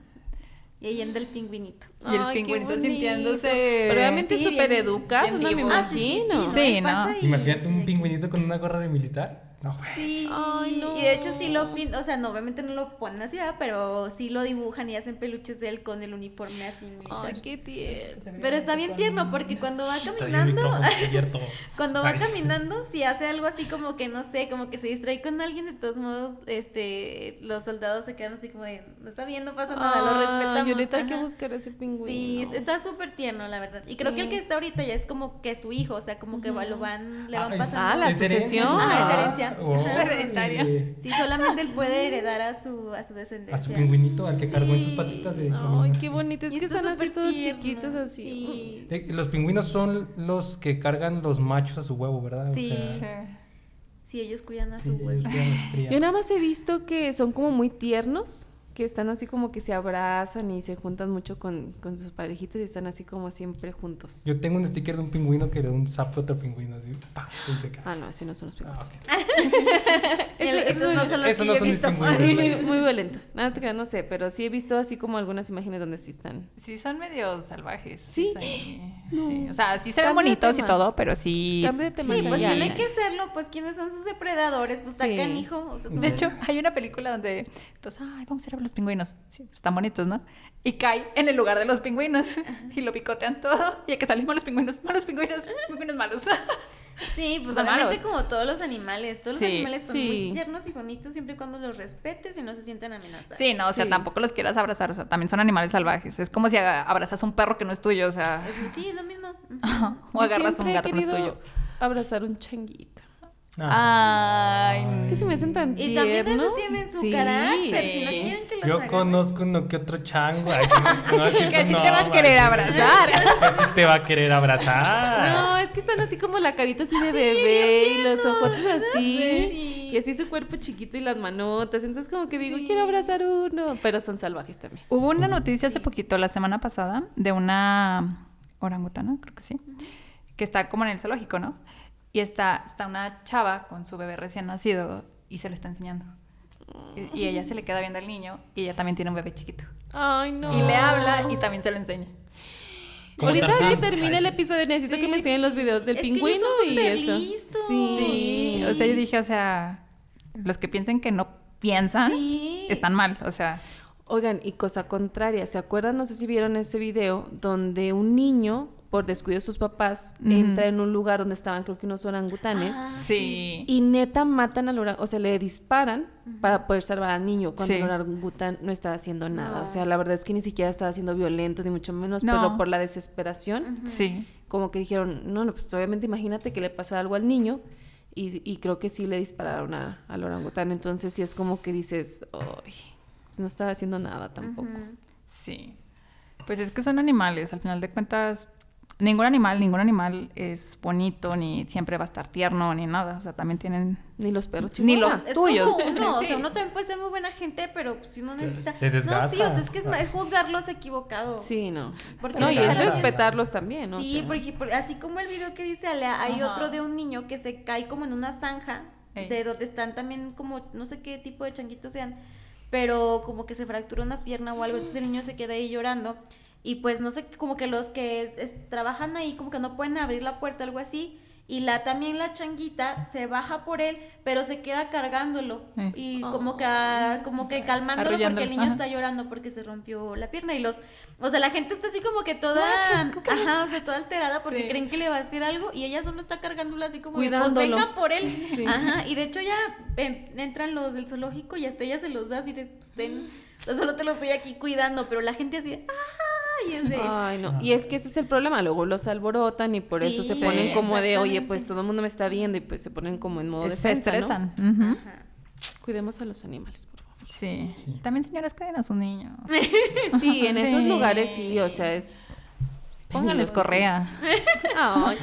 Y ahí anda el pingüinito. Y el Ay, pingüinito sintiéndose- Pero obviamente súper educado, bien no me. Ah, sí, sí, imagino. sí, ¿no? Imagínate un pingüinito con una gorra de militar. No, güey. Sí, sí. Ay, no. Y de hecho sí lo o sea, no, obviamente no lo ponen así, ¿verdad? pero sí lo dibujan y hacen peluches de él con el uniforme así militar. Ay, qué tierno. Pero está bien tierno porque cuando va caminando, cuando va caminando, si hace algo así como que no sé, como que se distrae con alguien, de todos modos, este, los soldados se quedan así como de, no está bien, no pasa nada, lo Ay, respetamos. Violeta, hay que buscar ese pingüino. Sí, está súper tierno, la verdad. Y creo que el que está ahorita ya es como que su hijo, o sea, como que lo van, le van Ah, es- pasando. Ah, la sucesión. Ah, es herencia. órale. Sí, solamente él puede heredar a su, a su descendencia. A su pingüinito, al que cargó en sus Sí. patitas. de Ay, qué bonito. Es Y que está están así todos chiquitos así. sí. Los pingüinos son los que cargan los machos a su huevo, ¿verdad? O Sí. sea, Sí, ellos cuidan a sí, su huevo. Yo nada más he visto que son como muy tiernos, que están así como que se abrazan y se juntan mucho con, con sus parejitas y están así como siempre juntos. Yo tengo un sticker de un pingüino que de un sapo a otro pingüino, así, ¡pam! y se cae. Ah, no, así no son los Ah, pingüinos. ok. El- Eso- esos no son los eso que no yo he visto. pingüinos. Muy, muy, violento. Nada te creas, no sé, pero sí he visto así como algunas imágenes donde sí están. Sí, son medio salvajes. Sí. Sí. No. sí. O sea, sí se ven bonitos y todo, pero sí. Cambio de tema. Sí, pues ya, tiene ya. que serlo, pues quiénes son sus depredadores, pues Sí. sacan hijo. O sea, De hecho, hay una película donde entonces, ay, vamos a ir a ver los pingüinos. Sí, están bonitos, ¿no? Y cae en el lugar de los pingüinos y lo picotean todo. Y hay que salimos los pingüinos, malos pingüinos, pingüinos malos. Sí, pues Son obviamente malos. como todos los animales, todos Sí, los animales son sí. muy tiernos y bonitos siempre y cuando los respetes y no se sientan amenazados. Sí, no, o sea, Sí. tampoco los quieras abrazar, o sea, también son animales salvajes. Es como si a- abrazas un perro que no es tuyo, o sea, Es- sí, es lo mismo. O Yo agarras un gato que no es tuyo. Abrazar un changuito. Ay, Que se me hacen tan Y también tiernos. esos tienen su Sí. carácter, si no quieren que los Yo conozco uno que otro chango. ay, no, Que sí te va a querer abrazar. Que sí te va a querer abrazar. No, es que están así como la carita así de bebé y los ojos así. Sí. Y así su cuerpo chiquito y las manotas. Entonces como que digo, quiero abrazar uno. Pero son salvajes también. Hubo una noticia hace poquito, la semana pasada, de una orangutana, creo que sí, que está como en el zoológico, ¿no? Y está, está una chava con su bebé recién nacido y se le está enseñando. Y, y ella se le queda viendo al niño y ella también tiene un bebé chiquito. Ay, no. Y le habla y también se lo enseña. Como Ahorita Tarzán. que termine el episodio necesito que me enseñen los videos del Es pingüino y eso. listos. Sí. O sea, yo dije, o sea, los que piensen que no piensan Sí. están mal, o sea, Oigan, y cosa contraria, ¿se acuerdan? No sé si vieron ese video donde un niño por descuido de sus papás, entra en un lugar donde estaban creo que unos orangutanes. Ah, Sí. Y neta matan al orangután, o sea, le disparan para poder salvar al niño cuando Sí. el orangután no estaba haciendo nada. No. O sea, la verdad es que ni siquiera estaba siendo violento, ni mucho menos, No. pero por la desesperación, Sí. como que dijeron, no, no, pues obviamente imagínate que le pasa algo al niño. Y, y creo que sí le dispararon a- al orangután. Entonces sí es como que dices, ay, no estaba haciendo nada tampoco. Sí. Pues es que son animales, al final de cuentas, ningún animal, ningún animal es bonito, ni siempre va a estar tierno, ni nada. O sea, también tienen... Ni los perros Ni chihuahuas. los Es tuyos. como uno, o Sí. sea, uno también puede ser muy buena gente, pero pues, si uno necesita... se desgasta. No, sí, o sea, es que es, es juzgarlos equivocado. Sí, no. Porque No, y es respetarlos también, ¿no? Sí, O sea, porque por- así como el video que dice Alea, hay Ajá. otro de un niño que se cae como en una zanja, Ey. de donde están también como, no sé qué tipo de changuitos sean, pero como que se fracturó una pierna o algo, entonces el niño se queda ahí llorando y pues no sé, como que los que es- trabajan ahí como que no pueden abrir la puerta, algo así. Y la también la changuita se baja por él, pero se queda cargándolo Eh. y como que ah, como que calmándolo porque el niño ajá. está llorando porque se rompió la pierna y los o sea, la gente está así como que toda ajá, o sea, toda alterada porque Sí. creen que le va a hacer algo y ella solo está cargándolo así como de, pues vengan por él. Sí. Ajá, y de hecho ya ven, entran los del zoológico y hasta ella se los da así de pues ten, yo solo te lo estoy aquí cuidando, pero la gente así de ay, es de Ay, no. Y es que ese es el problema. Luego los alborotan y por eso se Sí, ponen como de, oye, pues todo el mundo me está viendo y pues se ponen como en modo se defensa, ¿no? estresan. Cuidemos a los animales, por favor. Sí. También, señoras, cuiden a sus niños. Sí, en esos lugares sí, o sea, es... Pónganles correa. Ay,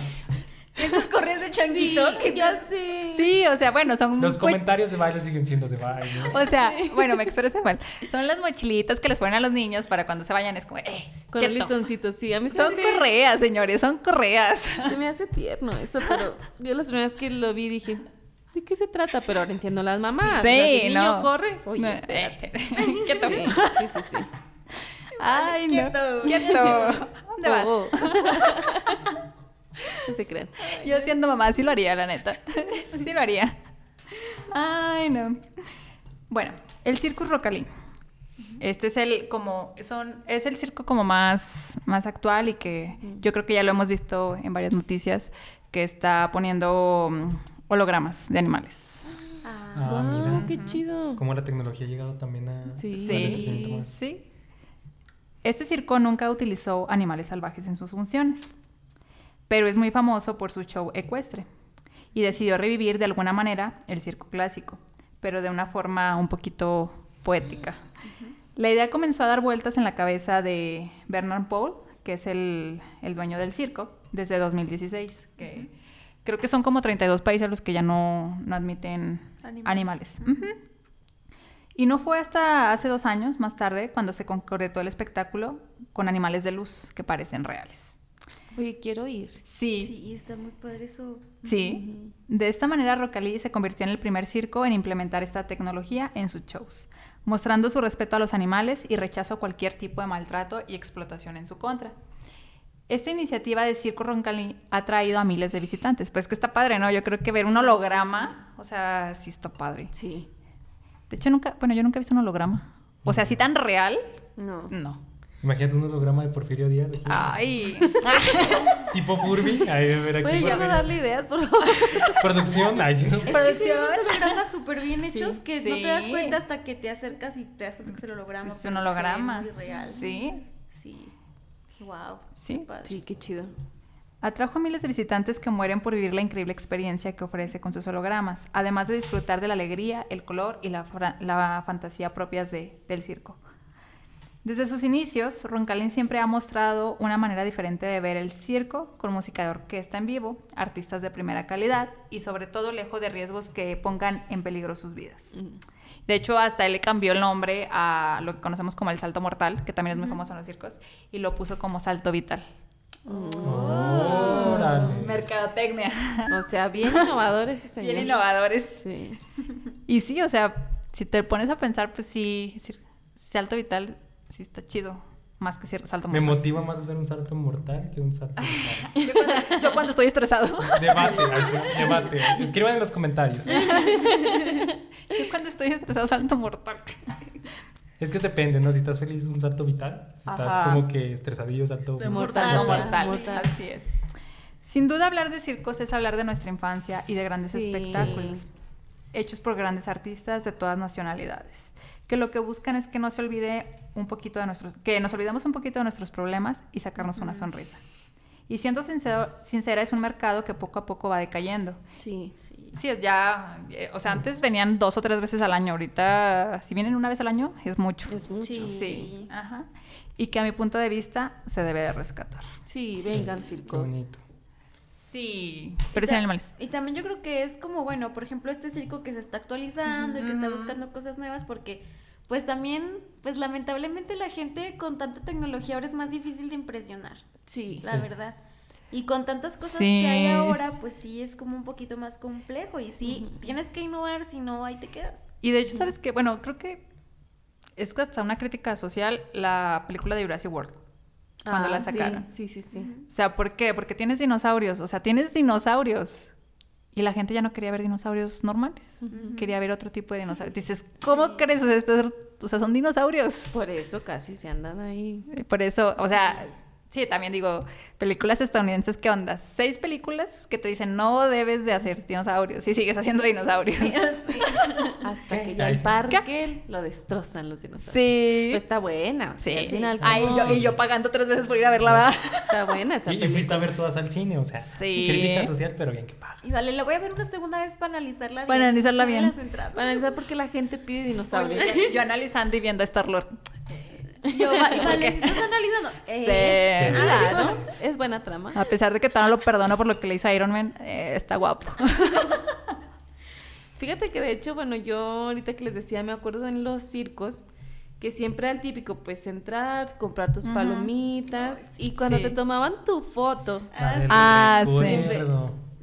Esas correas de changuito que ya sé. Sí, o sea, bueno, son... Los comentarios de baile siguen siendo de baile. O sea, bueno, me expresé mal. Son las mochilitas que les ponen a los niños para cuando se vayan. Es como, eh, Con un listoncito, sí. A mí se Son me, hace, correas, señores, son correas. se me hace tierno eso, pero yo las primeras que lo vi dije, ¿de qué se trata? Pero ahora entiendo a las mamás. Sí, O sea, si el niño no. corre, oye, No, espérate. eh, quieto. Sí, sí, sí, sí. Ay, no. Quieto. Quieto. ¿Dónde vas? Oh. No se crean. Yo siendo mamá sí lo haría, la neta. Sí lo haría. Ay, no. Bueno, el Circus Rocalí. Este es el como son es el circo como más más actual y que yo creo que ya lo hemos visto en varias noticias que está poniendo mm, hologramas de animales. Ah, Ah, Wow, mira. qué chido. Cómo la tecnología ha llegado también a... Sí. más. Sí. Este circo nunca utilizó animales salvajes en sus funciones, pero es muy famoso por su show ecuestre y decidió revivir de alguna manera el circo clásico, pero de una forma un poquito poética. La idea comenzó a dar vueltas en la cabeza de Bernard Paul, que es el, el dueño del circo, desde 2016, que creo que son como 32 países los que ya no, no admiten Animales. Y no fue hasta hace dos años, más tarde, cuando se concretó el espectáculo con animales de luz que parecen reales. Oye, quiero ir. Sí, sí, está muy padre eso. sí. De esta manera, Rocalí se convirtió en el primer circo en implementar esta tecnología en sus shows, mostrando su respeto a los animales y rechazo a cualquier tipo de maltrato y explotación en su contra. Esta iniciativa de Circo Roncalí ha traído a miles de visitantes. Pues que está padre, ¿no? Yo creo que ver un holograma, o sea, sí está padre. Sí. De hecho, nunca, bueno, yo nunca he visto un holograma. O sea, así tan real, No. no. Imagínate un holograma de Porfirio Díaz. aquí. Ay. Tipo Furby. Ahí, a ver, aquí Puedes ya no darle ideas, por favor. Producción. Ahí sí. Es que sí, Producción. unos hologramas súper bien hechos que no te das cuenta hasta que te acercas y te das cuenta que es el holograma. Es un holograma. muy real. Sí. Sí. Wow. Sí. qué padre. Sí, qué chido. Atrajo a miles de visitantes que mueren por vivir la increíble experiencia que ofrece con sus hologramas, además de disfrutar de la alegría, el color y la, la fantasía propias de- del circo. Desde sus inicios, Roncalín siempre ha mostrado una manera diferente de ver el circo, con música de orquesta en vivo, artistas de primera calidad y sobre todo lejos de riesgos que pongan en peligro sus vidas. De hecho, hasta él le cambió el nombre a lo que conocemos como el salto mortal, que también es muy famoso en los circos, y lo puso como salto vital. Órale. Mercadotecnia. O sea, bien innovador ese señor. Bien innovadores. Sí. Y sí, o sea, si te pones a pensar, pues sí, salto vital sí está chido, más que cierto salto Me mortal. motiva más hacer un salto mortal que un salto mortal. Yo cuando, yo cuando estoy estresado. Debate, debate. Escriban en los comentarios. Yo cuando estoy estresado salto mortal. Es que depende, ¿no? Si estás feliz es un salto vital. Si estás Ajá. como que estresadillo, salto... De mortal. Salto Mortal. mortal. Mortal. Así es. Sin duda hablar de circos es hablar de nuestra infancia y de grandes Sí. espectáculos, hechos por grandes artistas de todas nacionalidades, que lo que buscan es que no se olvide un poquito de nuestros, que nos olvidemos un poquito de nuestros problemas y sacarnos una sonrisa. Y siendo sincero, sincera, es un mercado que poco a poco va decayendo. Sí. Sí. Sí, es ya, eh, o sea, antes venían dos o tres veces al año, ahorita si vienen una vez al año es mucho. Es mucho. Sí. Sí, Ajá. Y que a mi punto de vista se debe de rescatar. vengan Qué circos. bonito. Sí, pero sin animales. Y también yo creo que es como, bueno, por ejemplo, este circo que se está actualizando y que está buscando cosas nuevas porque, pues también, pues lamentablemente la gente con tanta tecnología ahora es más difícil de impresionar, Sí. la verdad. Y con tantas cosas Sí. que hay ahora, pues sí es como un poquito más complejo y sí, tienes que innovar, si no, ahí te quedas. Y de hecho, ¿sabes qué? Bueno, creo que es que hasta una crítica social la película de Jurassic World. Cuando Ah, la sí, sacaron. Sí, sí, sí. O sea, ¿por qué? Porque tienes dinosaurios. O sea, tienes dinosaurios. Y la gente ya no quería ver dinosaurios normales. Quería ver otro tipo de dinosaurios. Dices, ¿cómo crees? O sea, estos- o sea, son dinosaurios. Por eso casi se andan ahí. Por eso, o sea, sí, también digo, películas estadounidenses, ¿qué onda? Seis películas que te dicen, no debes de hacer dinosaurios. Y sigues haciendo dinosaurios. Hasta que ya el parque lo destrozan los dinosaurios. Sí. Está buena. Sí. al final, Ay, como- yo, y yo pagando tres veces por ir a verla, ¿verdad? Está buena esa Y, y fuiste película. a ver todas al cine, o sea, Sí. crítica social, pero bien que paga. Y vale, la voy a ver una segunda vez para analizarla bien. Para analizarla bien. las entradas. Para analizar por qué la gente pide dinosaurios. Oye, yo analizando y viendo a Star-Lord. Yo, vale, estás analizando. Sí. eh, Sí. Claro, es buena trama. A pesar de que Thanos lo perdono por lo que le hizo a Iron Man, eh, está guapo. Fíjate que de hecho, bueno, yo ahorita que les decía, me acuerdo en los circos que siempre era el típico, pues entrar, comprar tus palomitas y cuando Sí. te tomaban tu foto, Ah, Ah, sí.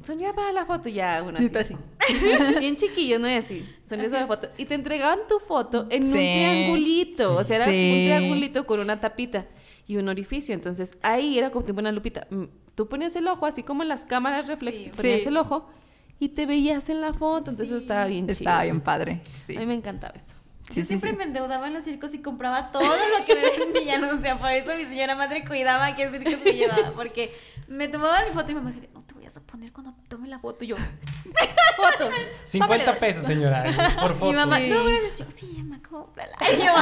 Sonía para la foto ya, una Sí, así. pues sí. Bien chiquillo, no es así. Sonía para la foto. Y te entregaban tu foto en un Sí. triangulito. O sea, era Sí. un triangulito con una tapita y un orificio. Entonces ahí era como tipo una lupita. Mm, Tú ponías el ojo, así como en las cámaras reflex, Sí. ponías el ojo y te veías en la foto. Entonces eso estaba bien chido. Estaba bien padre. Sí. A mí me encantaba eso. Sí, yo sí, siempre sí. me endeudaba en los circos y compraba todo lo que me vendían. O sea, por eso mi señora madre cuidaba qué circos me llevaba. Porque me tomaba mi foto y mi mamá decía, no te a poner cuando tome la foto. Y yo, Foto. 50 Vámonos. pesos, señora, por foto. mi mamá, Sí. no, gracias. Yo, sí, mamá, cómprala. Y yo.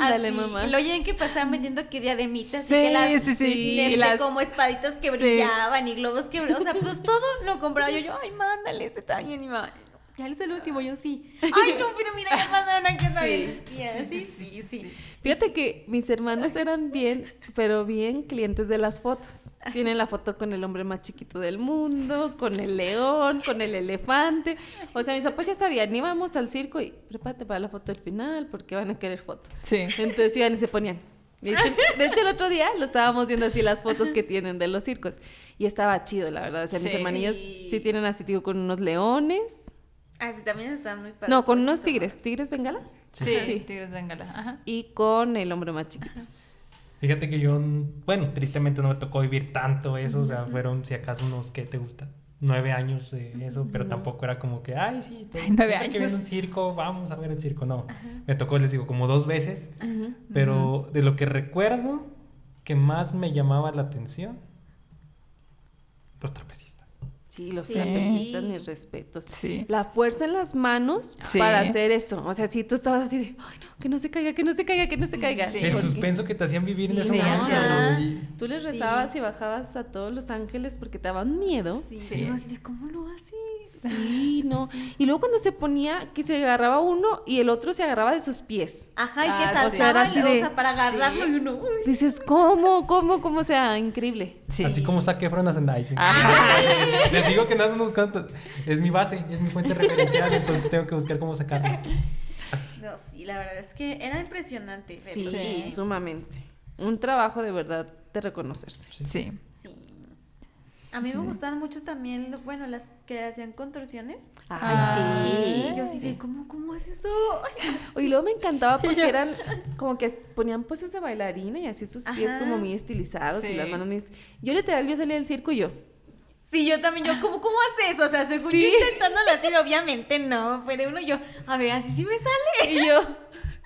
Ándale, mamá. Y luego ya en que pasaban vendiendo que diademitas y Sí, que las, sí, sí. este, Y las- como espaditas que Sí. brillaban y globos que brillaban. O sea, pues todo lo compraba yo. Yo, ay, mándale, ese está bien. Y mi mamá, ya es el último. Yo, sí. Ay, no, pero mira, ya pasaron aquí esa Sí. Sí, sí, sí, Fíjate que mis hermanos eran bien, pero bien clientes de las fotos. Tienen la foto con el hombre más chiquito del mundo, con el león, con el elefante. O sea, mis papás ya sabían, íbamos al circo y prepárate para la foto del final porque van a querer foto. Sí. Entonces iban y se ponían. De hecho, de hecho, el otro día lo estábamos viendo así las fotos que tienen de los circos. Y estaba chido, la verdad. O sea, mis Sí. hermanillos sí tienen así, digo, con unos leones. Ah, sí, también están muy padres. No, con unos tigres. ¿Tigres bengala? Sí, Sí. Tigres Bengala. Ajá. Y con el hombre más chiquito. Fíjate que yo, bueno, tristemente no me tocó vivir tanto eso, o sea, fueron si acaso unos, ¿qué te gusta? Nueve años de eso, pero tampoco era como que, ay, sí, nueve siempre que años. viene un circo, vamos a ver el circo, no. Me tocó, les digo, como dos veces, pero de lo que recuerdo que más me llamaba la atención, los trapecistas. Sí, los Sí. trapecistas, mis respetos. Sí. La fuerza en las manos Sí. para hacer eso. O sea, si tú estabas así de, ay, no, que no se caiga, que no se caiga, que no se caiga. sí. El suspenso que te hacían vivir en ese sí, momento. y- Tú les Sí. rezabas y bajabas a todos los ángeles porque te daban miedo. Sí, Sí. yo así de, ¿cómo lo haces? Sí, no. Y luego cuando se ponía que se agarraba uno y el otro se agarraba de sus pies. Ajá, y que Ah, o sea, saltaba, era así o de- sea, para agarrarlo Sí. y uno, uy. Dices, ¿cómo? ¿Cómo? ¿Cómo? O sea, increíble. Sí. Así como saqué Efron Zendaya, sí. Les digo que no ando buscando, es mi base, es mi fuente referencial, entonces tengo que buscar cómo sacarlo. No, sí, la verdad es que era impresionante. Sí. Sí. sumamente. Un trabajo de verdad de reconocerse. Sí. Sí. A mí Sí, me sí. gustaban mucho también, bueno, las que hacían contorsiones. Ah, sí. Y yo así de, ¿cómo, cómo es eso? Y luego me encantaba porque eran como que ponían poses de bailarina y así sus pies Ajá. como muy estilizados y Sí. las manos muy... est- Yo literal, yo salía del circo y yo... Sí, yo también, yo, ¿cómo, cómo hace eso? O sea, según Sí. yo intentándolo hacer, obviamente no. Fue de uno y yo, a ver, así sí me sale. Y yo...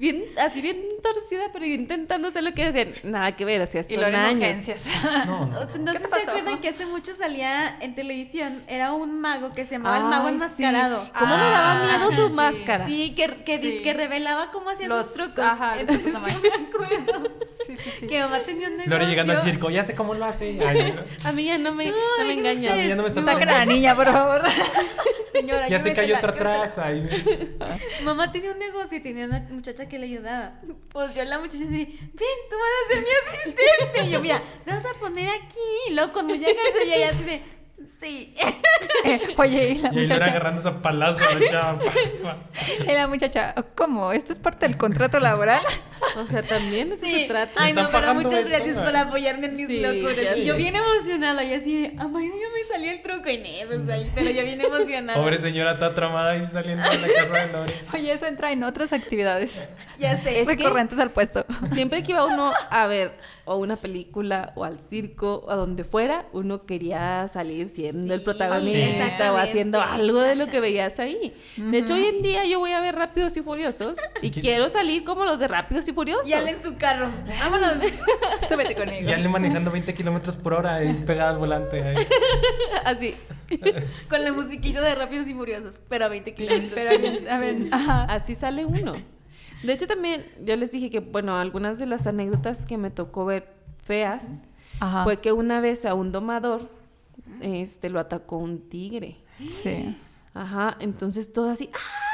bien, así bien torcida, pero intentando hacer lo que decían. Nada que ver, o sea, Y son lo años. urgencias. No, no. No ¿Qué sé si se acuerdan que hace mucho salía en televisión, era un mago que se llamaba el mago Ay, enmascarado. sí. ¿Cómo me daba Ah, miedo su sí. máscara? Sí, que, que, Sí. que revelaba cómo hacía Los- sus trucos. ajá, los trucos yo me acuerdo Sí, sí, sí. que mamá tenía un negocio. Lore llegando al circo, ya sé cómo lo hace. Ay, A mí ya no me, no me Ay, engañas. ustedes, ya no me Saquen a la niña, por favor. Señora, ya sé que hay otra. Ay, Mamá tenía un negocio y tenía una muchacha que le ayudaba. Pues yo la muchacha así, ven, tú vas a ser mi asistente. Y yo, mira, te vas a poner aquí. Y luego cuando llega eso, ella ya así de, sí. Eh, Oye, y la y ahí muchacha. agarrando esa palazo a la chava. Y la muchacha, ¿cómo? ¿Esto es parte del contrato laboral? O sea, también de eso Sí. se trata. Ay, ¿Están no, pero muchas esto? gracias por apoyarme en mis Sí, locuras. Y yo bien emocionada. Yo así de, ay, no, ya me salió el truco y ne, pues ahí, pero yo bien emocionada. Pobre señora está tramada ahí saliendo de la casa de Lore. Oye, eso entra en otras actividades Ya sé. Es que- recurrentes al puesto. Siempre que iba uno a ver o una película o al circo o a donde fuera, uno quería salir siendo el Sí, protagonista o haciendo algo de lo que veías ahí. De hecho, hoy en día yo voy a ver Rápidos y Furiosos y quiero salir como los de Rápidos y Furiosos. Y Ale en su carro. Vámonos. Súbete conmigo. Y Ale manejando 20 kilómetros por hora ahí pegada al volante. ahí. Así. Con la musiquita de Rápidos y Furiosos, pero a 20 kilómetros. Pero, a ver, ajá. Así sale uno. De hecho, también yo les dije que, bueno, algunas de las anécdotas que me tocó ver feas Ajá. fue que una vez a un domador este, lo atacó un tigre. Sí. Ajá, entonces todo así. ¡ah!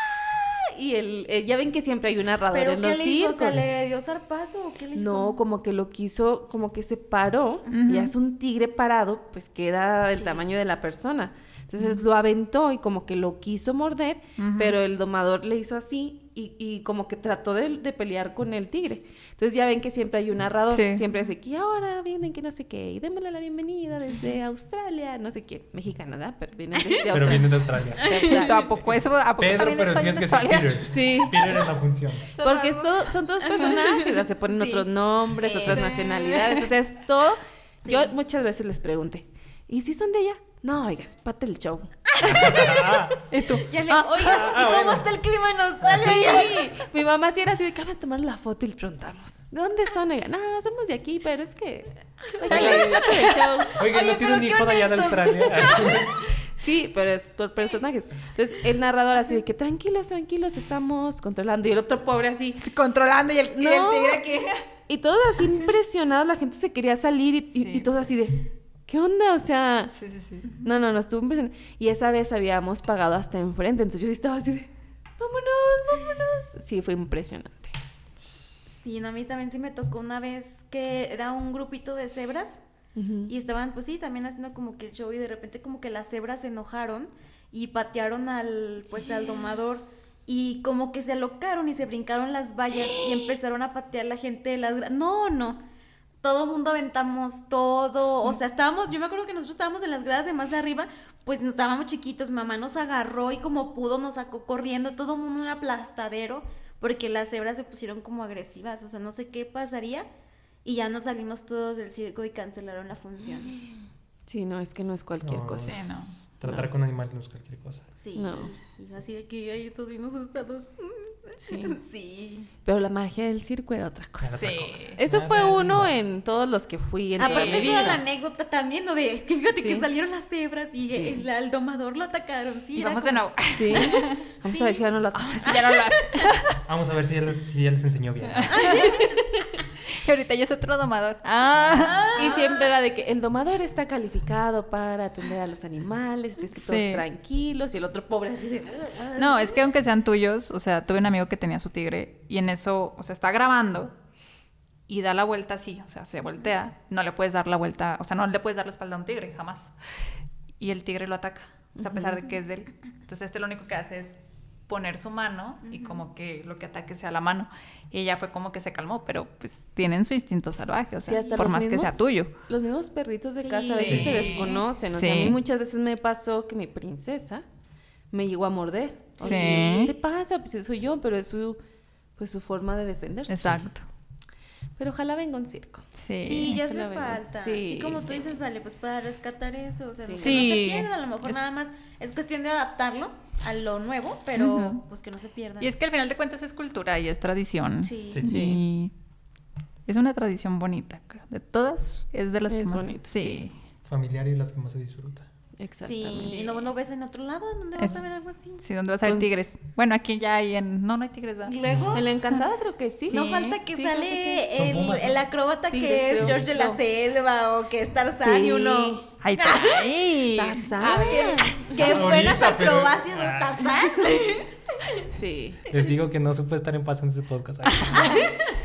Y el, eh, ya ven que siempre hay un narrador ¿Pero en qué los le hizo? Sea, ¿le dio zarpazo o qué le hizo? No, como que lo quiso, como que se paró, y es un tigre parado, pues queda del tamaño de la persona. Entonces lo aventó y como que lo quiso morder, pero el domador le hizo así y, y como que trató de, de pelear con el tigre. Entonces ya ven que siempre hay un narrador, Sí. siempre dice que ahora vienen que no sé qué, y démosle la bienvenida desde Australia, no sé qué, mexicana, ¿verdad? Pero vienen desde Pero Australia. viene de Australia. Exacto. ¿A poco eso? ¿A poco Pedro, también pero tienes en que ser Australia? Peter. Sí. Peter es la función. Porque es todo- son todos personajes, o sea, se ponen Sí. otros nombres, otras nacionalidades, o sea, es todo. Sí. Yo muchas veces les pregunté, ¿y si son de ella? No, oiga, es parte del show. Ah, ¿Y tú? Ya le, Ah, oiga, ¿y ah, cómo bueno. está el clima en Australia? Sí, mi mamá sí era así de que vamos a tomar la foto y le preguntamos, ¿de dónde son? Oiga, no, somos de aquí, pero es que oiga, es parte del show. Oiga, Oye, ¿no tiene un pero hijo qué de allá de. Australia? Sí, pero es por personajes. Entonces, el narrador así de que tranquilos, tranquilos, estamos controlando. Y el otro pobre así, Controlando y el, y el tigre aquí. Y todos así impresionados, la gente se quería salir y, y, Sí. y todos así de, ¿qué onda? O sea, Sí, sí, sí. no, no, no, estuvo impresionante. Y esa vez habíamos pagado hasta enfrente, entonces yo sí estaba así de, vámonos, vámonos. Sí, fue impresionante. Sí, no, a mí también sí me tocó una vez que era un grupito de cebras y estaban, pues sí, también haciendo como que el show y de repente como que las cebras se enojaron y patearon al, pues al domador y como que se alocaron y se brincaron las vallas y empezaron a patear la gente de las... No, no. Todo el mundo aventamos todo, o sea, estábamos, yo me acuerdo que nosotros estábamos en las gradas de más arriba, pues nos estábamos chiquitos, mamá nos agarró y como pudo nos sacó corriendo, todo el mundo un aplastadero, porque las cebras se pusieron como agresivas, o sea, no sé qué pasaría, y ya nos salimos todos del circo y cancelaron la función. Sí, no, es que no es cualquier No. cosa. Sí, no. Tratar con animales no es cualquier cosa. Sí. No. Y así de que ahí todos bien asustados. Sí. Sí. Pero la magia del circo era otra cosa. Era otra Sí. cosa. Eso fue uno en todos los que fui en Aparte eso era la anécdota también, ¿no? De que fíjate Sí. que salieron las cebras y Sí. el, al domador lo atacaron. Sí, Y vamos de como- nuevo. Sí. Vamos a ver si ya no lo Si ya no lo hace. Vamos a ver si él, si él les enseñó bien. Y ahorita ya es otro domador. Ah. Y siempre era de que el domador está calificado para atender a los animales, es que todos Sí. tranquilos, y el otro pobre así de... No, es que aunque sean tuyos, o sea, tuve un amigo que tenía su tigre y en eso, o sea, está grabando y da la vuelta así, o sea, se voltea, no le puedes dar la vuelta, o sea, no le puedes dar la espalda a un tigre, jamás. Y el tigre lo ataca, o sea, a pesar de que es de él. Entonces, este lo único que hace es poner su mano y como que lo que ataque sea la mano. Y ella fue como que se calmó, pero pues tienen su instinto salvaje, o Sí, sea, hasta por más que sea tuyo. Los mismos perritos de Sí. casa a veces te desconocen. O sea, a mí muchas veces me pasó que mi princesa me llegó a morder. O sea. ¿Qué te pasa? Pues soy yo, pero es su, pues, su forma de defenderse. Exacto. Pero ojalá venga un circo. Sí. Sí, ya hace falta. Sí, Sí, como tú sí. dices, vale, pues para rescatar eso, o sea, Sí. que no se pierda, a lo mejor nada más es cuestión de adaptarlo a lo nuevo, pero pues que no se pierda. Y es que al final de cuentas es cultura y es tradición. Sí. Sí. Y es una tradición bonita, creo. De todas, es de las que Es más... bonita, sí. sí. Familiar y las que más se disfruta. Exactamente. Sí, y no ves en otro lado, ¿en dónde vas a ver algo así? Sí, ¿dónde vas a ver tigres? Bueno, aquí ya hay en... No, no hay tigres, ¿verdad? Y luego, En la encantada creo que sí. no Sí. falta que Sí, sale que sí. Son el, pumas, ¿no? el acróbata Tigres, que es. George de la No. Selva o que es Tarzán Sí. y uno... ¡Ay, ay! Tarzán. Ah, qué, qué Ahorita, buenas pero- acrobacias de Ah. Tarzán. Sí. Les digo que no se puede estar en paz en ese podcast.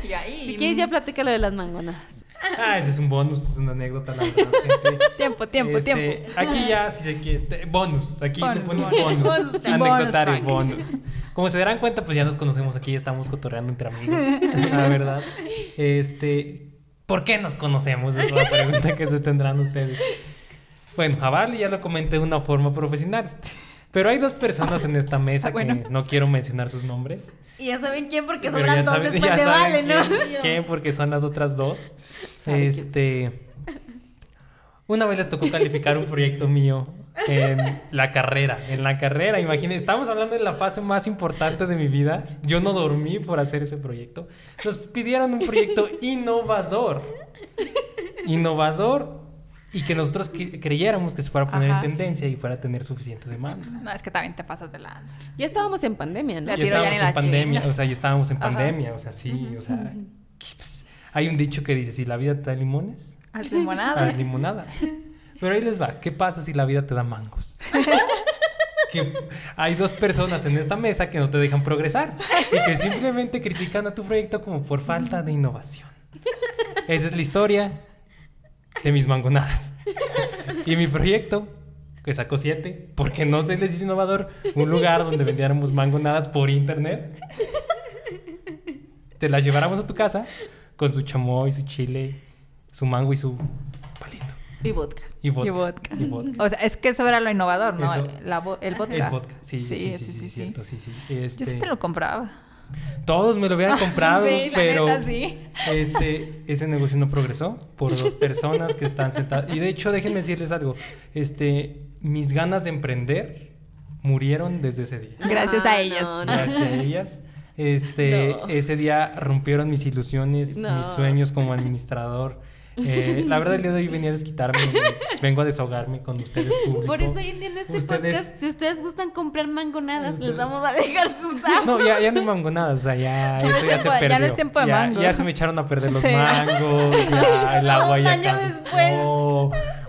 Y ahí- Si quieres ya platica lo de las mangonas. Ah, ese es un bonus, es una anécdota. La verdad, gente. Tiempo, tiempo, Este, tiempo. Aquí ya, si se quiere, bonus. Aquí Bonus, le ponemos bonus. bonus. Bonus, Anecdotario, bonus. Como se darán cuenta, pues ya nos conocemos aquí, estamos cotorreando entre amigos. La verdad. Este, ¿por qué nos conocemos? Es la pregunta que se tendrán ustedes. Bueno, a Vale ya lo comenté de una forma profesional. Pero hay dos personas en esta mesa Bueno. que no quiero mencionar sus nombres. Y ya saben quién, porque sobran ya dos saben- después saben Vale, ¿no? quién- quién, porque son las otras dos. Este. Una vez les tocó calificar un proyecto mío en la carrera. En la carrera, imagínense, estamos hablando de la fase más importante de mi vida. Yo no dormí por hacer ese proyecto. Nos pidieron un proyecto innovador. Innovador y que nosotros cre- creyéramos que se fuera a poner Ajá. en tendencia y fuera a tener suficiente demanda. No, es que también te pasas de lanza. Ya estábamos en pandemia, ¿no? La Ya ya estábamos en la pandemia, chingas. o sea, ya estábamos en Ajá. pandemia, o sea, sí, o sea, pues, hay un dicho que dice, si la vida te da limones, Haz limonada. haz limonada. Pero ahí les va, ¿qué pasa si la vida te da mangos? que hay dos personas en esta mesa que no te dejan progresar y que simplemente critican a tu proyecto como por falta de innovación. Esa es la historia de mis mangonadas. Y mi proyecto, que sacó siete, porque no se les hizo innovador, un lugar donde vendiéramos mangonadas por internet. Te las lleváramos a tu casa con su chamoy, su chile, su mango y su palito. Y vodka. Y vodka. Y vodka. Y vodka. O sea, es que eso era lo innovador, ¿no? Eso. La vo- el vodka. El vodka, sí, sí, sí, sí, sí, cierto, sí, sí. Yo Este, sí te lo compraba. Todos me lo hubieran comprado, Sí, la pero neta, sí. este, ese negocio no progresó por dos personas que están sentadas. Y de hecho, déjenme decirles algo. Este, mis ganas de emprender murieron desde ese día. Gracias Ah, a ellas. no, no. Gracias a ellas. Este, No. ese día rompieron mis ilusiones, No. mis sueños como administrador. Eh, la verdad, el día de hoy venía a desquitarme, pues, vengo a desahogarme con ustedes público. Por eso hoy en día en este Ustedes- podcast, si ustedes gustan comprar mangonadas, les vamos a dejar sus datos. No, ya, ya no hay mangonadas, o sea, ya, Ya no eso ya se tiempo- ya perdió. no es tiempo de mango. ya se me echaron a perder los Sí. mangos, ya el agua Un ya año después.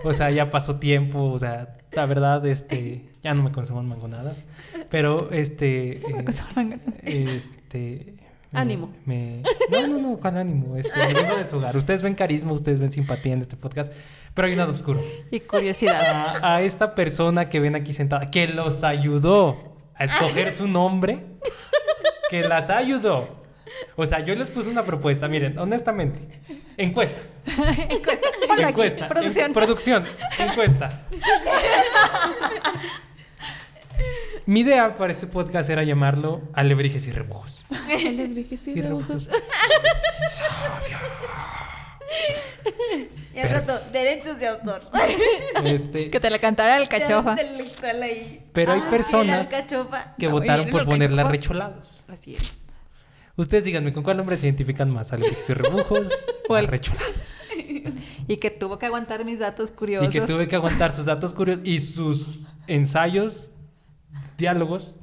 O sea, ya pasó tiempo, o sea, la verdad, este, ya no me consuman mangonadas, pero, este... Me eh, gana. este... me- Ánimo. Me, no, no, no, ¿cuál ánimo? Este, me vengo a deshogar. Ustedes ven carisma, ustedes ven simpatía en este podcast, pero hay un lado oscuro. Y curiosidad. A, a esta persona que ven aquí sentada, que los ayudó a escoger su nombre, que las ayudó. O sea, yo les puse una propuesta, miren, honestamente. Encuesta. Aquí, encuesta. producción. en- producción. Encuesta. Mi idea para este podcast era llamarlo Alebrijes y Rebujos. Alebrijes y Y rebujos. Y al rato, derechos de autor. Este, Que te la cantara el cachofa. Pero hay Ah, personas que No, votaron y por cachofa. arrecholados. Así es. Ustedes díganme, ¿con cuál nombre se identifican más? ¿Alebrijes y Rebujos o el- arrecholados? Y que tuvo que aguantar mis datos Y curiosos. que tuve que aguantar sus datos curiosos y sus ensayos, diálogos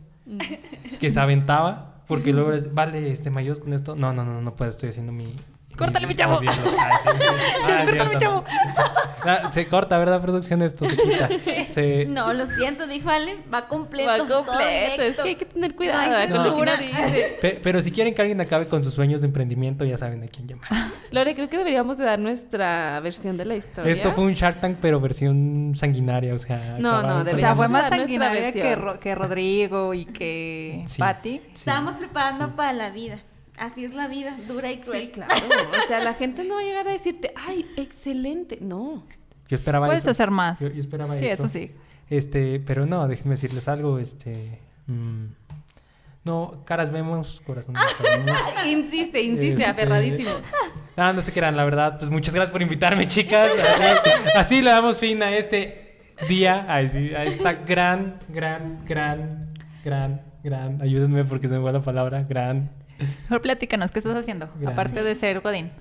que se aventaba. Porque luego es, vale, este, ¿me ayudas con esto? No, no, no, no puedo, estoy haciendo mi... ¡Córtale, mi chavo! diálogo. Sí, sí. Ah, ¡Córtale, mi chavo! no. Ah, se corta, ¿verdad, producción? Esto se quita. Se- No, lo siento, dijo Ale. Va completo. Va completo. Es que hay que tener cuidado con lo que uno censura. dice. Pe- pero si quieren que alguien acabe con sus sueños de emprendimiento, ya saben a quién llamar. Lore, creo que deberíamos de dar nuestra versión de la historia. Esto fue un Shark Tank, pero versión sanguinaria, o sea... No, no, con- O sea, fue de más sanguinaria que. Ro- que Rodrigo y que Sí. Patty. Sí. Estábamos preparando Sí. para la vida. Así es la vida, dura y cruel. Sí, claro. O sea, la gente no va a llegar a decirte, ay, excelente. No. Yo esperaba Puedes eso. hacer más. Yo, yo esperaba Sí, eso. eso sí. Este, pero no, déjenme decirles algo, este... mm, no, caras vemos, corazones sabemos. Insiste, insiste, Este, aferradísimo. Ah, no sé qué eran, la verdad. Pues muchas gracias por invitarme, chicas. Así, así le damos fin a este día, a, ese- a esta gran, gran, gran, gran, gran. Ayúdenme porque se me fue la palabra. Gran. Mejor platícanos, ¿qué estás haciendo? Gracias. Aparte de ser Godín.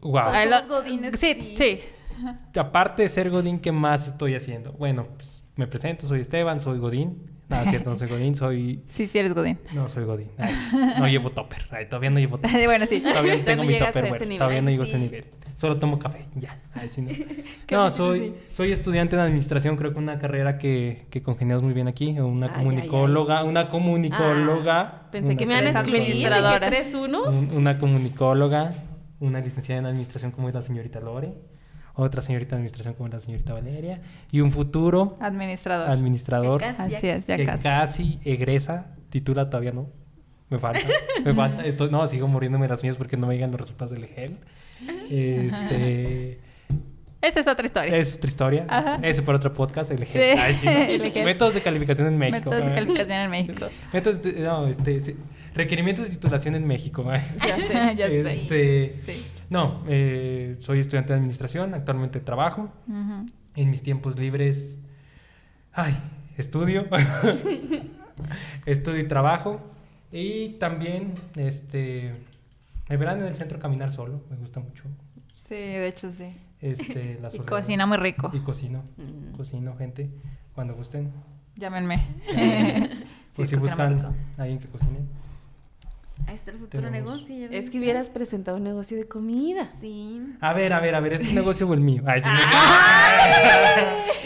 Wow. Todos Ah, somos lo- godines Sí, sí. Aparte de ser Godín, ¿qué más estoy haciendo? Bueno, pues me presento, soy Esteban, soy Godín. Nada, cierto, no soy Godín, soy. Sí, sí eres Godín. No, soy Godín. Ay, no llevo topper. Ay, topper no llevo topper. bueno, sí. Todavía no tengo no mi topper, bueno, nivel. Todavía no llego a ese nivel. Solo tomo café, ya. Ay, sí, no. No, soy, sí. soy estudiante de administración, creo que una carrera que, que congeniamos muy bien aquí. Una Ay, ay, comunicóloga, una comunicóloga. Ah, pensé una que me iban a excluir. Dije administradoras. 3-1. un- una comunicóloga, una licenciada en administración como es la señorita Lore, otra señorita en administración como la señorita Valeria, y un futuro Administrador. administrador Ya casi, Así es, ya que casi. casi egresa, titula todavía no. Me falta, me falta. Estoy, no, sigo muriéndome las uñas porque no me llegan los resultados del gel. Este, Esa es otra historia. es otra historia. Ajá. Ese por otro podcast, el gel. Sí, Ay, sí. Métodos de calificación en México. Métodos de calificación en México. Métodos de- no, este, sí. requerimientos de titulación en México. Ya sé. ya sé. Este, Sí. No, eh, soy estudiante de administración, actualmente trabajo. En mis tiempos libres, ay, estudio. estudio y trabajo. Y también, este, me verán en el centro caminar solo, me gusta mucho. Sí, de hecho sí. Este, la Y cocina muy rico. Y cocino, Mm. cocino, gente, cuando gusten. Llámenme. Por Sí, si buscan a alguien que cocine. Ahí está el futuro Tenemos- negocio. ya Es que hubieras presentado un negocio de comida. Sí. A ver, a ver, a ver, ¿es tu negocio o el mío? Ay, sí,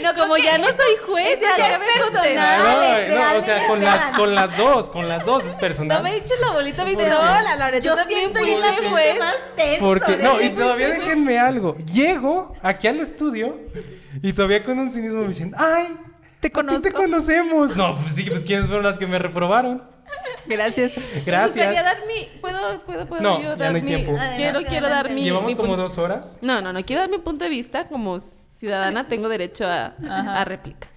No, como ya no soy juez, ya, ya personal. No, no, o sea, con las, con las dos, con las dos es personal. No me eches la bolita, me ¿Por dice, hola, Lore, Yo siento de ambiente juez. más tenso. Porque, no, y todavía déjenme algo. Llego aquí al estudio y todavía con un cinismo me dicen, ¡ay! Te ¿a ti conozco. te conocemos. No, pues sí, pues quiénes fueron las que me reprobaron. Gracias. Me gustaría Gracias. dar mi... ¿Puedo, puedo, puedo No, yo ya dar no hay mi... tiempo. Quiero, Adelante, quiero dar mi... Llevamos mi como punto- dos horas. No, no, no, quiero dar mi punto de vista como ciudadana, tengo derecho a, a réplica.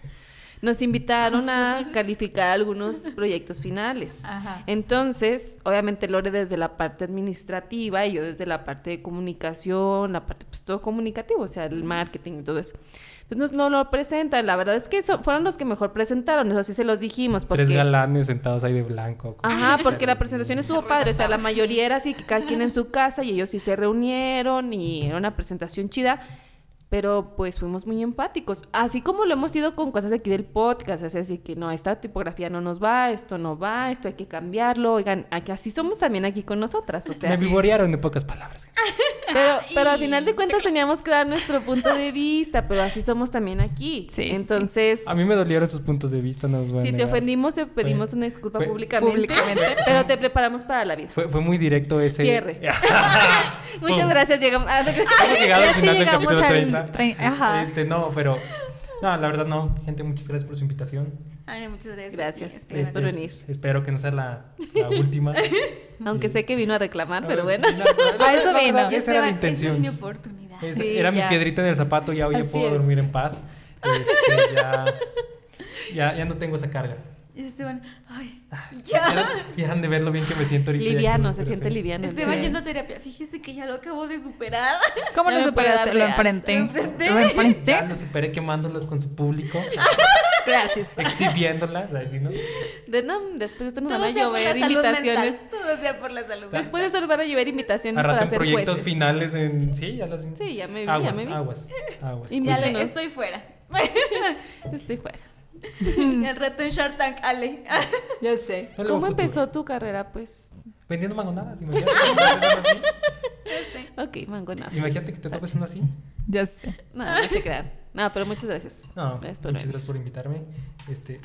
Nos invitaron a calificar algunos proyectos finales. Ajá. Entonces, obviamente Lore desde la parte administrativa y yo desde la parte de comunicación, la parte pues todo comunicativo, o sea, el marketing y todo eso. Entonces nos no lo presentan, la verdad es que eso fueron los que mejor presentaron, eso sí se los dijimos porque Tres galanes sentados ahí de blanco. Ajá, porque la presentación estuvo padre, o sea, la mayoría era así, que cada quien en su casa y ellos sí se reunieron y era una presentación chida, pero pues fuimos muy empáticos, así como lo hemos sido con cosas de aquí del podcast, sea, así que no, esta tipografía no nos va, esto no va, esto hay que cambiarlo, oigan, aquí así somos también aquí con nosotras, o sea, me vivorearon en pocas palabras. pero, pero al final de cuentas teníamos que dar nuestro punto de vista, pero así somos también aquí, Sí, entonces... A mí me dolieron sus puntos de vista, no os voy a Si te ofendimos, te pedimos Fue- una disculpa fue- públicamente, Públicamente. pero te preparamos para la vida. Fue, fue muy directo ese. Cierre. Muchas Pum. gracias, llegamos. ah, no Hemos llegado al sí final del llegamos capítulo al 30. trein- ajá. Este, no, pero. No, la verdad no. Gente, muchas gracias por su invitación. Ay, muchas gracias. Gracias. Sí, Gracias Esteban. por Este, venir. Espero que no sea la, la última. Aunque sé que vino a reclamar, pero bueno. Sí, A eso vino. Esa era la Esteban, intención. Esa es mi oportunidad. Es- Sí, era mi ya. piedrita en el zapato, ya hoy ya puedo es. dormir en paz. Este, ya, ya, ya no tengo esa carga. Y Esteban, ay, vieran de ver lo bien que me siento ahorita. ya Liviano, no se siente hacer. liviano. Esteban sí. yendo a terapia. Fíjese que ya lo acabo de superar. ¿Cómo Ya lo superaste? Lo enfrenté. Lo enfrenté. Lo enfrenté. Ya lo superé quemándolas con su público, Gracias. exhibiéndolas, ¿sabes? ¿no? De, no, después de esto nos van a llover invitaciones. Todo sea por la salud Después de esto nos van a llover invitaciones A rato para en ser proyectos jueces. finales en... Sí, ya las... Sí, ya me vi, aguas, ya me vi. aguas, aguas. Y Ya estoy fuera. Estoy fuera. Y al rato en Shark Tank, Ale. Ya sé. No ¿Cómo futuro. empezó tu carrera? Pues, Vendiendo mangonadas, imagínate. que te topes uno así. ok, mangonadas. Imagínate que te topes uno así. Ya sé. No, no se crean. No, pero muchas gracias. No, Gracias por muchas gracias por invitarme. Este,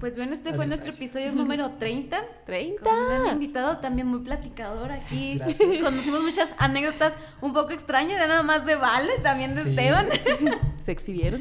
Pues bueno, este fue Adiós. nuestro episodio número 30. 30. Con un invitado también muy platicador aquí. Gracias. Conocimos muchas anécdotas un poco extrañas, ya nada más de Vale, también de Sí. Esteban. Se exhibieron.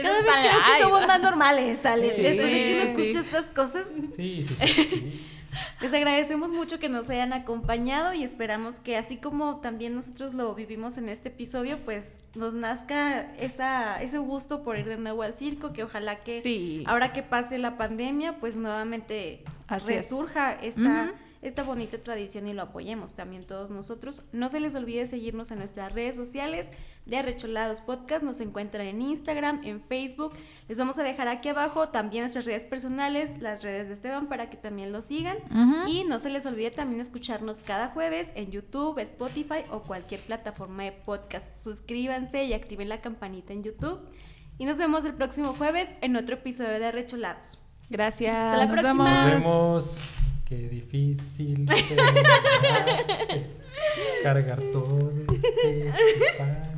Cada vez creo que somos más normales, Ale. Sí. Después de que se escucha estas cosas, sí, sí, sí. sí. les agradecemos mucho que nos hayan acompañado y esperamos que así como también nosotros lo vivimos en este episodio, pues nos nazca esa, ese gusto por ir de nuevo al circo, que ojalá que Sí. ahora que pase la pandemia, pues nuevamente Así es. resurja esta. Esta bonita tradición y lo apoyemos también todos nosotros. No se les olvide seguirnos en nuestras redes sociales de Arrecholados Podcast. Nos encuentran en Instagram, en Facebook. Les vamos a dejar aquí abajo también nuestras redes personales, las redes de Esteban para que también lo sigan. Y no se les olvide también escucharnos cada jueves en YouTube, Spotify o cualquier plataforma de podcast. Suscríbanse y activen la campanita en YouTube. Y nos vemos el próximo jueves en otro episodio de Arrecholados. Gracias. Hasta la Nos próxima. Nos vemos. Qué difícil cargar todo este espacio.